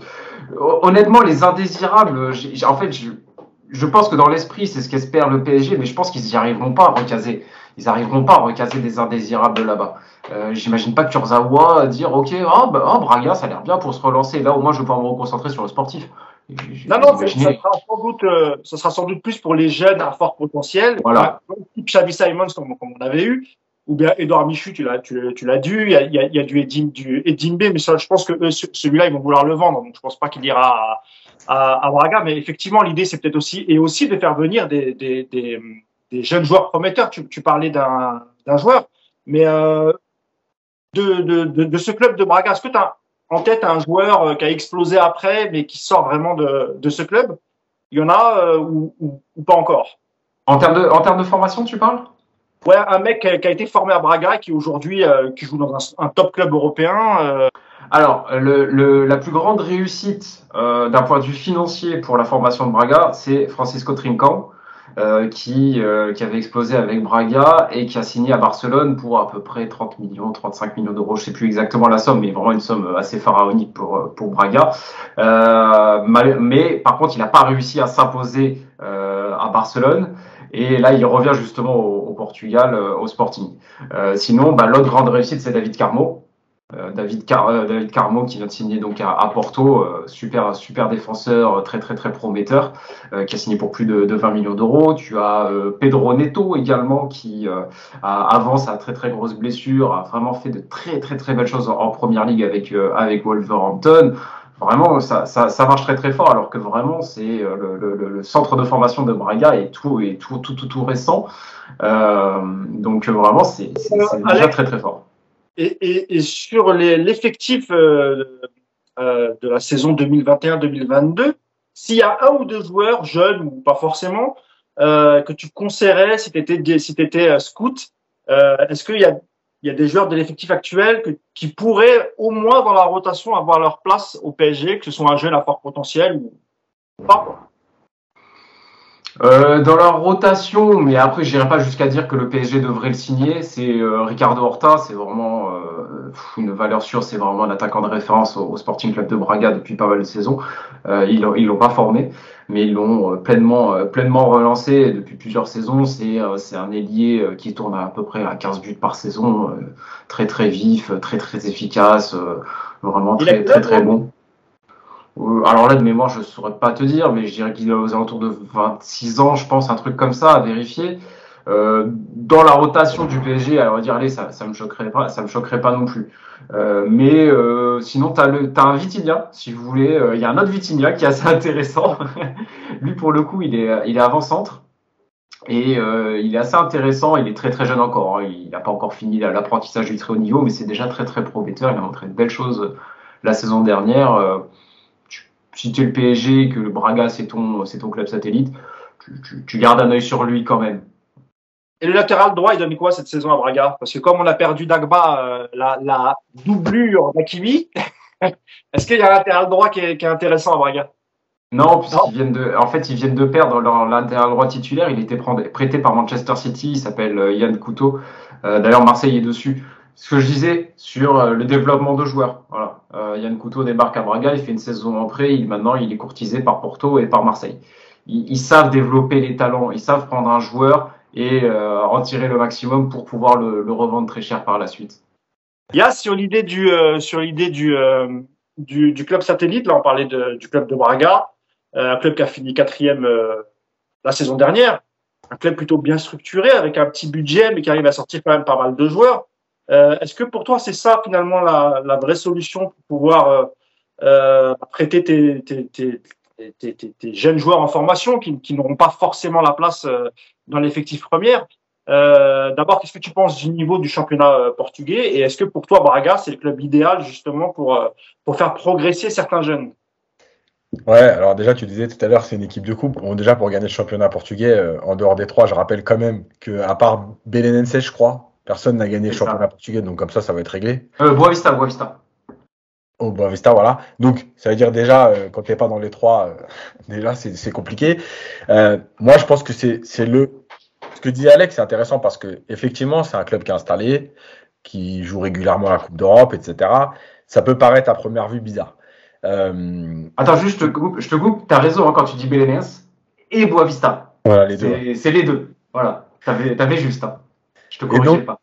honnêtement, les indésirables, en fait, je, je pense que dans l'esprit, c'est ce qu'espère le PSG, mais je pense qu'ils n'y arriveront pas à recaser ils arriveront pas à recaser des indésirables là-bas. Euh, J'imagine pas que Kurzawa dire ok, oh, bah, oh, Braga, ça a l'air bien pour se relancer. Là, au moins, je vais pouvoir me reconcentrer sur le sportif. Non, non, ça sera, sans doute, euh, ça sera sans doute plus pour les jeunes à fort potentiel. Voilà. Type Xavi Simons, comme, comme, on avait eu, ou bien Edouard Michu, tu l'as, tu, tu l'as dû. Il y a, y a, il y a du, Edim, du Edimbe, mais ça, je pense que eux, celui-là, ils vont vouloir le vendre. Donc, je pense pas qu'il ira à, à, à, Braga. Mais effectivement, l'idée, c'est peut-être aussi, et aussi de faire venir des, des, des des jeunes joueurs prometteurs. Tu, tu parlais d'un joueur, mais euh, de, de, de, de, ce club de Braga, est-ce que tu as en tête un joueur euh, qui a explosé après, mais qui sort vraiment de, ce club? Il y en a euh, ou, ou, pas encore? En termes, de, en termes de formation, tu parles? Ouais, un mec qui a, été formé à Braga et qui aujourd'hui euh, qui joue dans un, un top club européen. Alors, le, le, la plus grande réussite d'un point de vue financier pour la formation de Braga, c'est Francisco Trincan. Euh, qui, euh, qui avait explosé avec Braga et qui a signé à Barcelone pour à peu près 30 millions, 35 millions d'euros. Je sais plus exactement la somme, mais vraiment une somme assez pharaonique pour, euh, pour Braga. mais par contre, il n'a pas réussi à s'imposer à Barcelone. Et là, il revient justement au, Portugal, au Sporting. sinon, bah, l'autre grande réussite, c'est David Carmo, euh, David, Car euh, David Carmo qui vient de signer donc à, Porto, euh, super super défenseur, très très très prometteur, qui a signé pour plus de, 20 millions d'euros. Tu as Pedro Neto également qui avance à très très grosse blessure, a vraiment fait de très très très belles choses en, première ligue avec avec Wolverhampton. Vraiment, ça, ça, ça, marche très très fort, alors que vraiment c'est le, le, le, centre de formation de Braga est tout et tout, tout tout tout récent. donc vraiment c'est déjà très très fort. Et, et, sur l'effectif euh, euh, de la saison 2021-2022, s'il y a un ou deux joueurs jeunes ou pas forcément euh, que tu conseillerais si tu étais si étais euh, scout, euh, est-ce qu'il y a il y a des joueurs de l'effectif actuel que, qui pourraient au moins dans la rotation avoir leur place au PSG, que ce soit un jeune à fort potentiel ou pas euh, dans leur rotation, mais après, je n'irai pas jusqu'à dire que le PSG devrait le signer. C'est euh, Ricardo Horta, c'est vraiment euh, une valeur sûre. C'est vraiment un attaquant de référence au, Sporting Club de Braga depuis pas mal de saisons. Euh, ils ils l'ont pas formé, mais ils l'ont pleinement pleinement relancé depuis plusieurs saisons. C'est c'est un ailier qui tourne à, peu près à 15 buts par saison, très très vif, très très efficace, vraiment très très très bon. Euh, alors là, de mémoire, je ne saurais pas te dire, mais je dirais qu'il est aux alentours de 26 ans, je pense, un truc comme ça, à vérifier. Euh, dans la rotation du PSG, alors dire, allez, ça, ça me choquerait pas, ça me choquerait pas non plus. Euh, mais euh, sinon, tu as, un Vitinha, si vous voulez. Euh, il y a un autre Vitinha qui est assez intéressant. Lui, pour le coup, il est, il est avant-centre. Et euh, il est assez intéressant, il est très très jeune encore, hein. il n'a pas encore fini l'apprentissage du très haut niveau, mais c'est déjà très très prometteur, il a montré de belles choses la saison dernière si tu es le PSG et que le Braga c'est ton, c'est ton club satellite, tu, gardes un œil sur lui quand même. Et le latéral droit, il donne quoi cette saison à Braga? Parce que comme on a perdu Dagba, euh, la, la, doublure d'Akimi, est-ce qu'il y a un latéral droit qui est, intéressant à Braga? Non, puisqu'ils viennent de, en fait, ils viennent de perdre leur latéral droit titulaire. Il était prêté par Manchester City. Il s'appelle euh, Yann Couteau. Euh, d'ailleurs, Marseille est dessus ce que je disais sur euh, le développement de joueurs. Voilà. Euh, Yann Couteau débarque à Braga, il fait une saison en prêt, il, maintenant il est courtisé par Porto et par Marseille. Ils, savent développer les talents, ils savent prendre un joueur et euh, en tirer le maximum pour pouvoir le, revendre très cher par la suite. Il sur l'idée du sur l'idée du, club satellite, là on parlait du club de Braga, un club qui a fini quatrième la saison dernière, un club plutôt bien structuré avec un petit budget mais qui arrive à sortir quand même pas mal de joueurs. Euh, est-ce que pour toi, c'est ça finalement la, vraie solution pour pouvoir euh, euh prêter tes, jeunes joueurs en formation qui, n'auront pas forcément la place dans l'effectif première? D'abord, qu'est-ce que tu penses du niveau du championnat portugais? Et est-ce que pour toi, Braga, c'est le club idéal justement pour, faire progresser certains jeunes? Ouais, alors déjà, tu disais tout à l'heure, c'est une équipe de coupe. Déjà, pour gagner le championnat portugais, en dehors des trois, je rappelle quand même que à part Belenenses, je crois, Personne n'a gagné le championnat portugais, donc comme ça, ça va être réglé. Euh, Boavista, Boavista. Oh, Boavista, voilà. Donc, ça veut dire déjà, euh, quand tu n'es pas dans les trois, euh, déjà, c'est compliqué. Euh, moi, je pense que c'est le. Ce que dit Alex, c'est intéressant parce que effectivement, c'est un club qui est installé, qui joue régulièrement la Coupe d'Europe, etc. Ça peut paraître à première vue bizarre. Attends, juste, je te coupe. Je te coupe. T'as raison hein, quand tu dis Belenenses et Boavista. Voilà, les deux. C'est les deux. Voilà. T'avais avais juste. Hein. Je te corrigeais pas.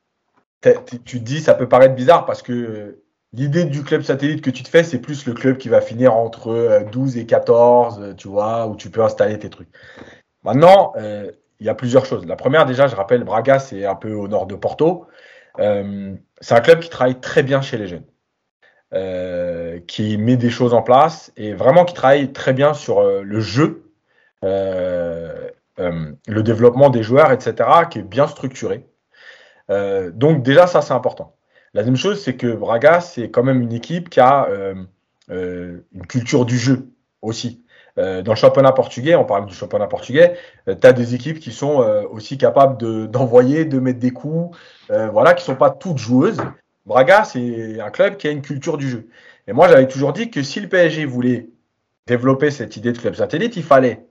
Tu te dis, ça peut paraître bizarre parce que l'idée du club satellite que tu te fais, c'est plus le club qui va finir entre 12 euh, et 14, euh, tu vois, où tu peux installer tes trucs. Maintenant, euh, il y a plusieurs choses. La première, déjà, je rappelle, Braga, c'est un peu au nord de Porto. c'est un club qui travaille très bien chez les jeunes, qui met des choses en place et vraiment qui travaille très bien sur le jeu, le développement des joueurs, etc., qui est bien structuré. Euh, donc déjà, ça, c'est important. La deuxième chose, c'est que Braga, c'est quand même une équipe qui a euh, euh, une culture du jeu aussi. dans le championnat portugais, on parle du championnat portugais, tu as des équipes qui sont aussi capables d'envoyer, de, mettre des coups, voilà, qui sont pas toutes joueuses. Braga, c'est un club qui a une culture du jeu. Et moi, j'avais toujours dit que si le PSG voulait développer cette idée de club satellite, il fallait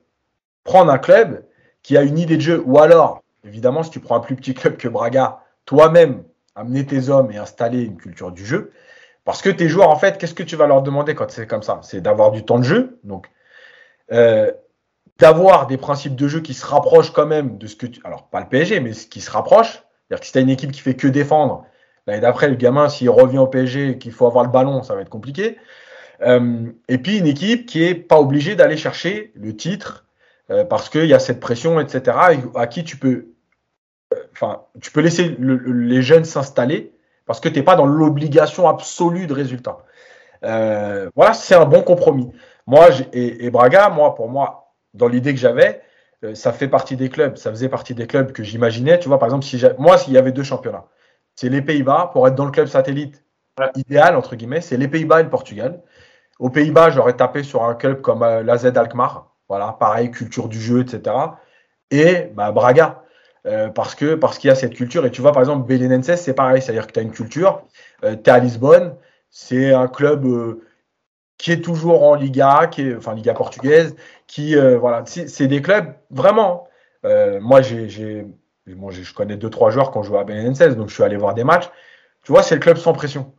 prendre un club qui a une idée de jeu, ou alors, évidemment, si tu prends un plus petit club que Braga, toi-même amener tes hommes et installer une culture du jeu. Parce que tes joueurs, en fait, qu'est-ce que tu vas leur demander quand c'est comme ça? C'est d'avoir du temps de jeu, donc euh, d'avoir des principes de jeu qui se rapprochent quand même de ce que tu. Alors, pas le PSG, mais qui se rapprochent. C'est-à-dire que si tu as une équipe qui fait que défendre, L'année d'après, le gamin, s'il revient au PSG et qu'il faut avoir le ballon, ça va être compliqué. Euh, et puis une équipe qui est pas obligée d'aller chercher le titre euh, parce qu'il y a cette pression, etc. À qui tu peux, enfin, tu peux laisser les jeunes s'installer parce que tu n'es pas dans l'obligation absolue de résultat. voilà, c'est un bon compromis. Moi et, Braga, moi pour moi, dans l'idée que j'avais, ça fait partie des clubs, ça faisait partie des clubs que j'imaginais. Tu vois, par exemple, si moi, s'il y avait deux championnats, c'est les Pays-Bas pour être dans le club satellite idéal entre guillemets, c'est les Pays-Bas et le Portugal. Aux Pays-Bas, j'aurais tapé sur un club comme euh, l'AZ Alkmaar. Voilà, pareil, culture du jeu, etc. Et bah, Braga. Euh, parce que parce qu'il y a cette culture. Et tu vois, par exemple, Belenenses, c'est pareil. C'est-à-dire que tu as une culture. Euh, tu es à Lisbonne. C'est un club qui est toujours en Liga, qui est, enfin Liga portugaise, qui voilà, c'est des clubs vraiment. moi, j'ai, bon, je connais deux trois joueurs qui ont joué à Belenenses, donc je suis allé voir des matchs. Tu vois, c'est le club sans pression.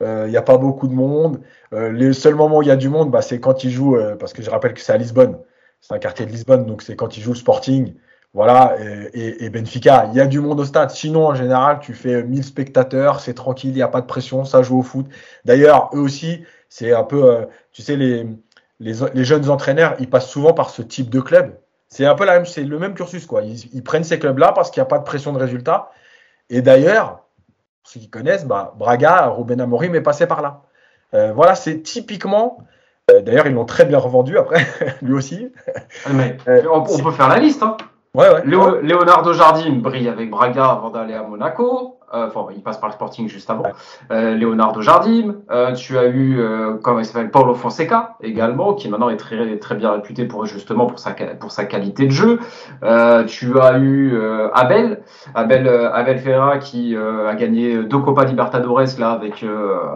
Il euh, n'y a pas beaucoup de monde. Euh, les seuls moments où il y a du monde, bah, c'est quand ils jouent, euh, parce que je rappelle que c'est à Lisbonne. C'est un quartier de Lisbonne, donc c'est quand ils jouent Sporting. Voilà, et, et, Benfica, il y a du monde au stade. Sinon, en général, tu fais 1000 spectateurs, c'est tranquille, il n'y a pas de pression, ça joue au foot. D'ailleurs, eux aussi, c'est un peu, tu sais, les, les, les, jeunes entraîneurs, ils passent souvent par ce type de club. C'est un peu la même, c'est le même cursus, quoi. Ils, ils prennent ces clubs-là parce qu'il n'y a pas de pression de résultat. Et d'ailleurs, ceux qui connaissent, bah, Braga, Ruben Amorim est passé par là. Euh, voilà, c'est typiquement. Euh, d'ailleurs, ils l'ont très bien revendu après, lui aussi. Ah, mais, euh, on, peut faire la liste. Hein. Ouais, ouais. Leonardo Jardim brille avec Braga avant d'aller à Monaco. Euh, enfin, il passe par le Sporting juste avant. Euh, Leonardo Jardim. Euh, tu as eu, euh, comment il s'appelle, Paulo Fonseca également, qui maintenant est très très bien réputé pour justement pour sa pour sa qualité de jeu. Euh, tu as eu Abel, Abel Abel Ferreira qui a gagné deux Copa Libertadores là avec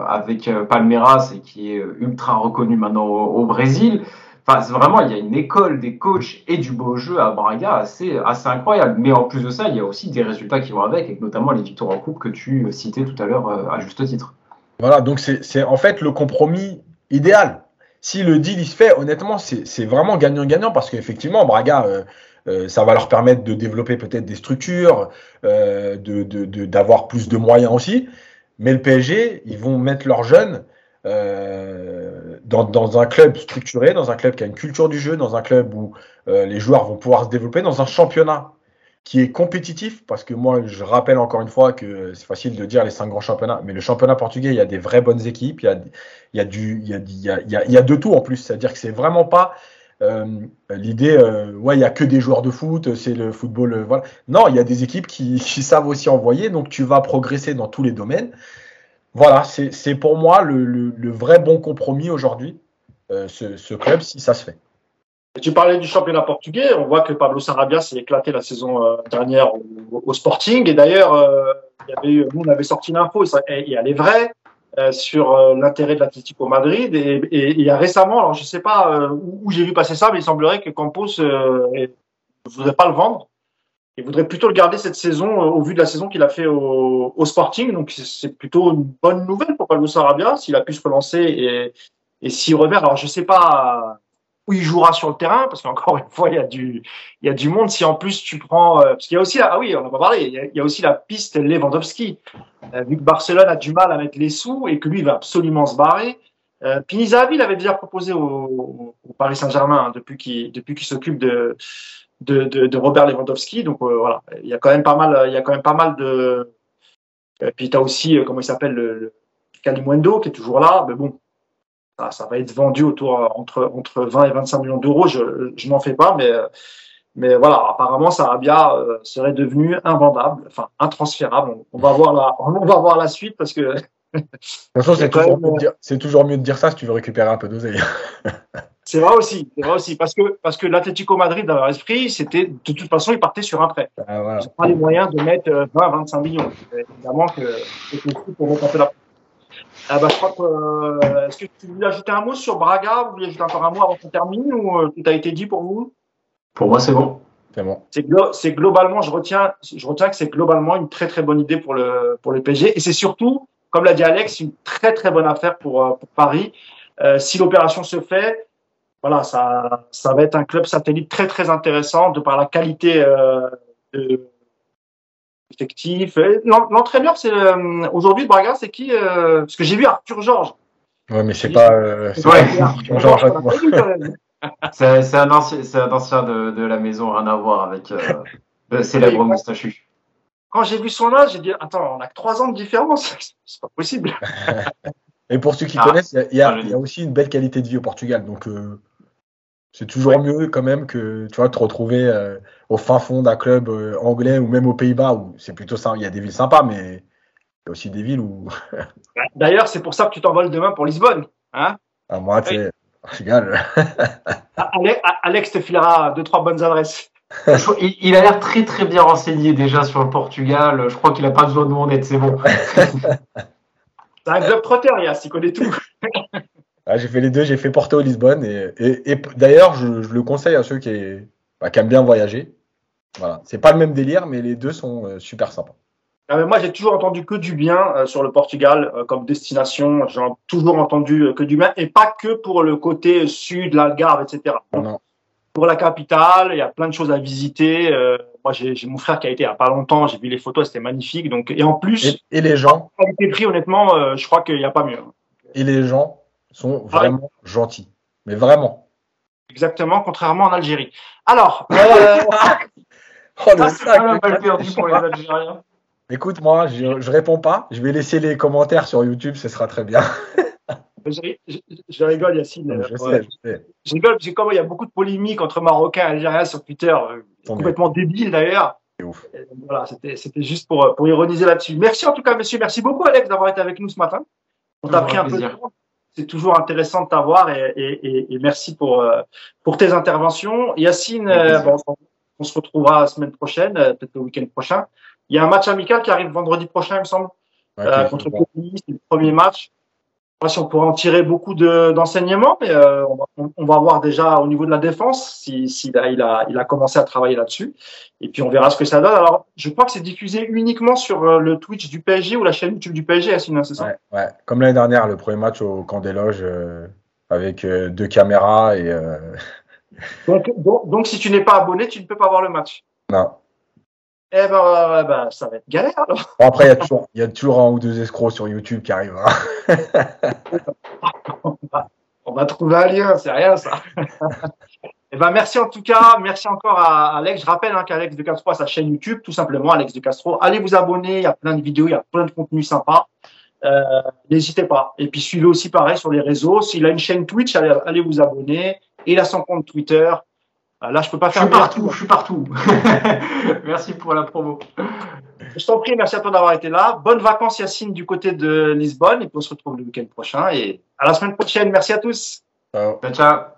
avec Palmeiras et qui est ultra reconnu maintenant au Brésil. Enfin, vraiment, il y a une école des coachs et du beau jeu à Braga assez, assez incroyable. Mais en plus de ça, il y a aussi des résultats qui vont avec, et notamment les victoires en coupe que tu citais tout à l'heure euh, à juste titre. Voilà, donc c'est en fait le compromis idéal. Si le deal il se fait, honnêtement, c'est vraiment gagnant-gagnant parce qu'effectivement, Braga, euh, euh, ça va leur permettre de développer peut-être des structures, d'avoir plus de moyens aussi. Mais le PSG, ils vont mettre leurs jeunes euh, dans, un club structuré, dans un club qui a une culture du jeu, dans un club où euh, les joueurs vont pouvoir se développer, dans un championnat qui est compétitif, parce que moi, je rappelle encore une fois que c'est facile de dire les cinq grands championnats, mais le championnat portugais, il y a des vraies bonnes équipes, il y a, il y a, il y a, il y a, de tout en plus, c'est-à-dire que c'est vraiment pas euh, l'idée, euh, ouais, il y a que des joueurs de foot, c'est le football, voilà. Non, il y a des équipes qui, qui savent aussi envoyer, donc tu vas progresser dans tous les domaines. Voilà, c'est pour moi le, vrai bon compromis aujourd'hui, euh, ce, club, si ça se fait. tu parlais du championnat portugais. On voit que Pablo Sarabia s'est éclaté la saison euh, dernière au, Sporting. Et d'ailleurs, euh, nous, on avait sorti l'info, et, elle est vraie, sur l'intérêt de l'Atlético Madrid. Et, il y a récemment, alors je ne sais pas où, j'ai vu passer ça, mais il semblerait que Campos ne voudrait pas le vendre il voudrait plutôt le garder cette saison euh, au vu de la saison qu'il a fait au, au Sporting. Donc c'est plutôt une bonne nouvelle pour Pablo Sarabia s'il a pu se relancer et, et s'il revient. Alors je sais pas où il jouera sur le terrain parce qu'encore une fois il y a du il y a du monde. Si en plus tu prends euh, parce qu'il y a aussi ah oui on en a parlé il y a, aussi la piste Lewandowski euh, vu que Barcelone a du mal à mettre les sous et que lui il va absolument se barrer. Euh, Pinizavi l'avait déjà proposé au, au Paris Saint-Germain hein, depuis qu'il depuis qu'il s'occupe de de, de, de, Robert Lewandowski. Donc euh, voilà, il y a quand même pas mal, il y a quand même pas mal de. Et puis tu as aussi, euh, comment il s'appelle, le, le qui est toujours là. Mais bon, ça, ça, va être vendu autour euh, entre entre 20 et 25 millions d'euros. Je, je n'en fais pas, mais mais voilà, apparemment Sarabia serait devenu invendable, enfin intransférable. On, va voir la, on va voir la suite parce que. C'est toujours, toujours, mieux de dire ça si tu veux récupérer un peu d'oseille. C'est vrai aussi, c'est vrai aussi, parce que parce que l'Atlético Madrid dans leur esprit, c'était de toute façon, ils partaient sur un prêt. Ah, voilà. Ils n'ont pas les moyens de mettre 20, euh, 25 millions. Évidemment que c'est pour monter la. Ah bah, je crois que. Euh, est-ce que tu voulais ajouter un mot sur Braga? Vous voulez ajouter encore un mot avant qu'on termine ou euh, tout a été dit pour vous? Pour moi, c'est bon. C'est bon. C'est globalement, je retiens, je retiens que c'est globalement une très très bonne idée pour le pour le PSG et c'est surtout, comme l'a dit Alex, une très très bonne affaire pour, pour Paris. Euh, si l'opération se fait, voilà, ça, ça va être un club satellite très très intéressant de par la qualité euh, de effectif. L'entraîneur, c'est aujourd'hui Braga, c'est qui Parce que j'ai vu Arthur Georges. Ouais, mais c'est pas. Euh, c'est un ancien, un ancien de, de, la maison, rien à voir avec euh, le célèbre moustachu. Quand j'ai vu son âge, j'ai dit Attends, on a que 3 ans de différence, c'est pas possible. Et pour ceux qui ah, connaissent, il y, a, y, a aussi une belle qualité de vie au Portugal. Donc, euh, c'est toujours mieux quand même que tu vois, te retrouver euh, au fin fond d'un club euh, anglais ou même aux Pays-Bas où c'est plutôt ça. Il y a des villes sympas, mais il y a aussi des villes où. D'ailleurs, c'est pour ça que tu t'envoles demain pour Lisbonne. Hein ah, moi, tu sais, Alex te filera deux, trois bonnes adresses. Il a l'air très très bien renseigné déjà sur le Portugal. Je crois qu'il n'a pas besoin de mon aide, c'est bon. c'est un club trotter, Yass, il connaît tout. Ah, j'ai fait les deux, j'ai fait Porto Lisbonne. Et, et, d'ailleurs, je, le conseille à ceux qui, bah, qui aiment bien voyager. Voilà. C'est pas le même délire, mais les deux sont euh, super sympas. Ah, moi, j'ai toujours entendu que du bien euh, sur le Portugal euh, comme destination. J'ai toujours entendu que du bien, et pas que pour le côté sud, l'Algarve, etc. Pour la capitale, il y a plein de choses à visiter. moi, j'ai mon frère qui a été il n'y a pas longtemps. J'ai vu les photos, c'était magnifique. Donc, et en plus, et, les gens? Qualité honnêtement, je crois qu'il n'y a pas mieux. Et les gens? Sont vraiment gentils. Mais vraiment. Exactement, contrairement en Algérie. Alors. Euh... oh, le sac, perdu pour les Algériens. Écoute, moi, je, ne réponds pas. Je vais laisser les commentaires sur YouTube, ce sera très bien. je, rigole, Yacine. Je sais, je sais. Je rigole, parce que comme il y a beaucoup de polémiques entre Marocains et Algériens sur Twitter, euh, complètement débile d'ailleurs. Voilà, c'était juste pour, pour ironiser là-dessus. Merci en tout cas, monsieur. Merci beaucoup, Alex, d'avoir été avec nous ce matin. On t'a pris un peu de temps c'est toujours intéressant de t'avoir et, et, et, merci pour, euh, pour tes interventions. Yacine, euh, bon, on se retrouvera la semaine prochaine, euh, peut-être le week-end prochain. Il y a un match amical qui arrive vendredi prochain, il me semble, euh, contre le c'est le premier match pas si on pourra en tirer beaucoup d'enseignements, mais euh, on, va, voir déjà au niveau de la défense si, si il, a, il a commencé à travailler là-dessus. Et puis on verra ce que ça donne. Alors, je crois que c'est diffusé uniquement sur euh, le Twitch du PSG ou la chaîne YouTube du PSG, c'est ça? Ouais, ouais, comme l'année dernière, le premier match au camp des loges euh, avec deux caméras et. donc, donc, donc, si tu n'es pas abonné, tu ne peux pas voir le match? Non. Eh ben, ben, ça va être galère alors. après, il y, a toujours, y a toujours un ou deux escrocs sur YouTube qui arrivent. Hein. on, va, trouver un lien, c'est rien ça. eh ben, merci en tout cas, merci encore à Alex. Je rappelle hein, qu'Alex de Castro a sa chaîne YouTube, tout simplement, Alex de Castro. Allez vous abonner, il y a plein de vidéos, il y a plein de contenus sympas. Euh, N'hésitez pas. Et puis suivez aussi pareil sur les réseaux. S'il a une chaîne Twitch, allez, allez vous abonner. Il a son compte Twitter. Ah, là, je peux pas faire. Je suis partout, je suis partout. merci pour la promo. Je t'en prie, merci à toi d'avoir été là. Bonnes vacances, Yacine, du côté de Lisbonne. Et puis on se retrouve le week-end prochain. Et à la semaine prochaine. Merci à tous. ciao. ciao.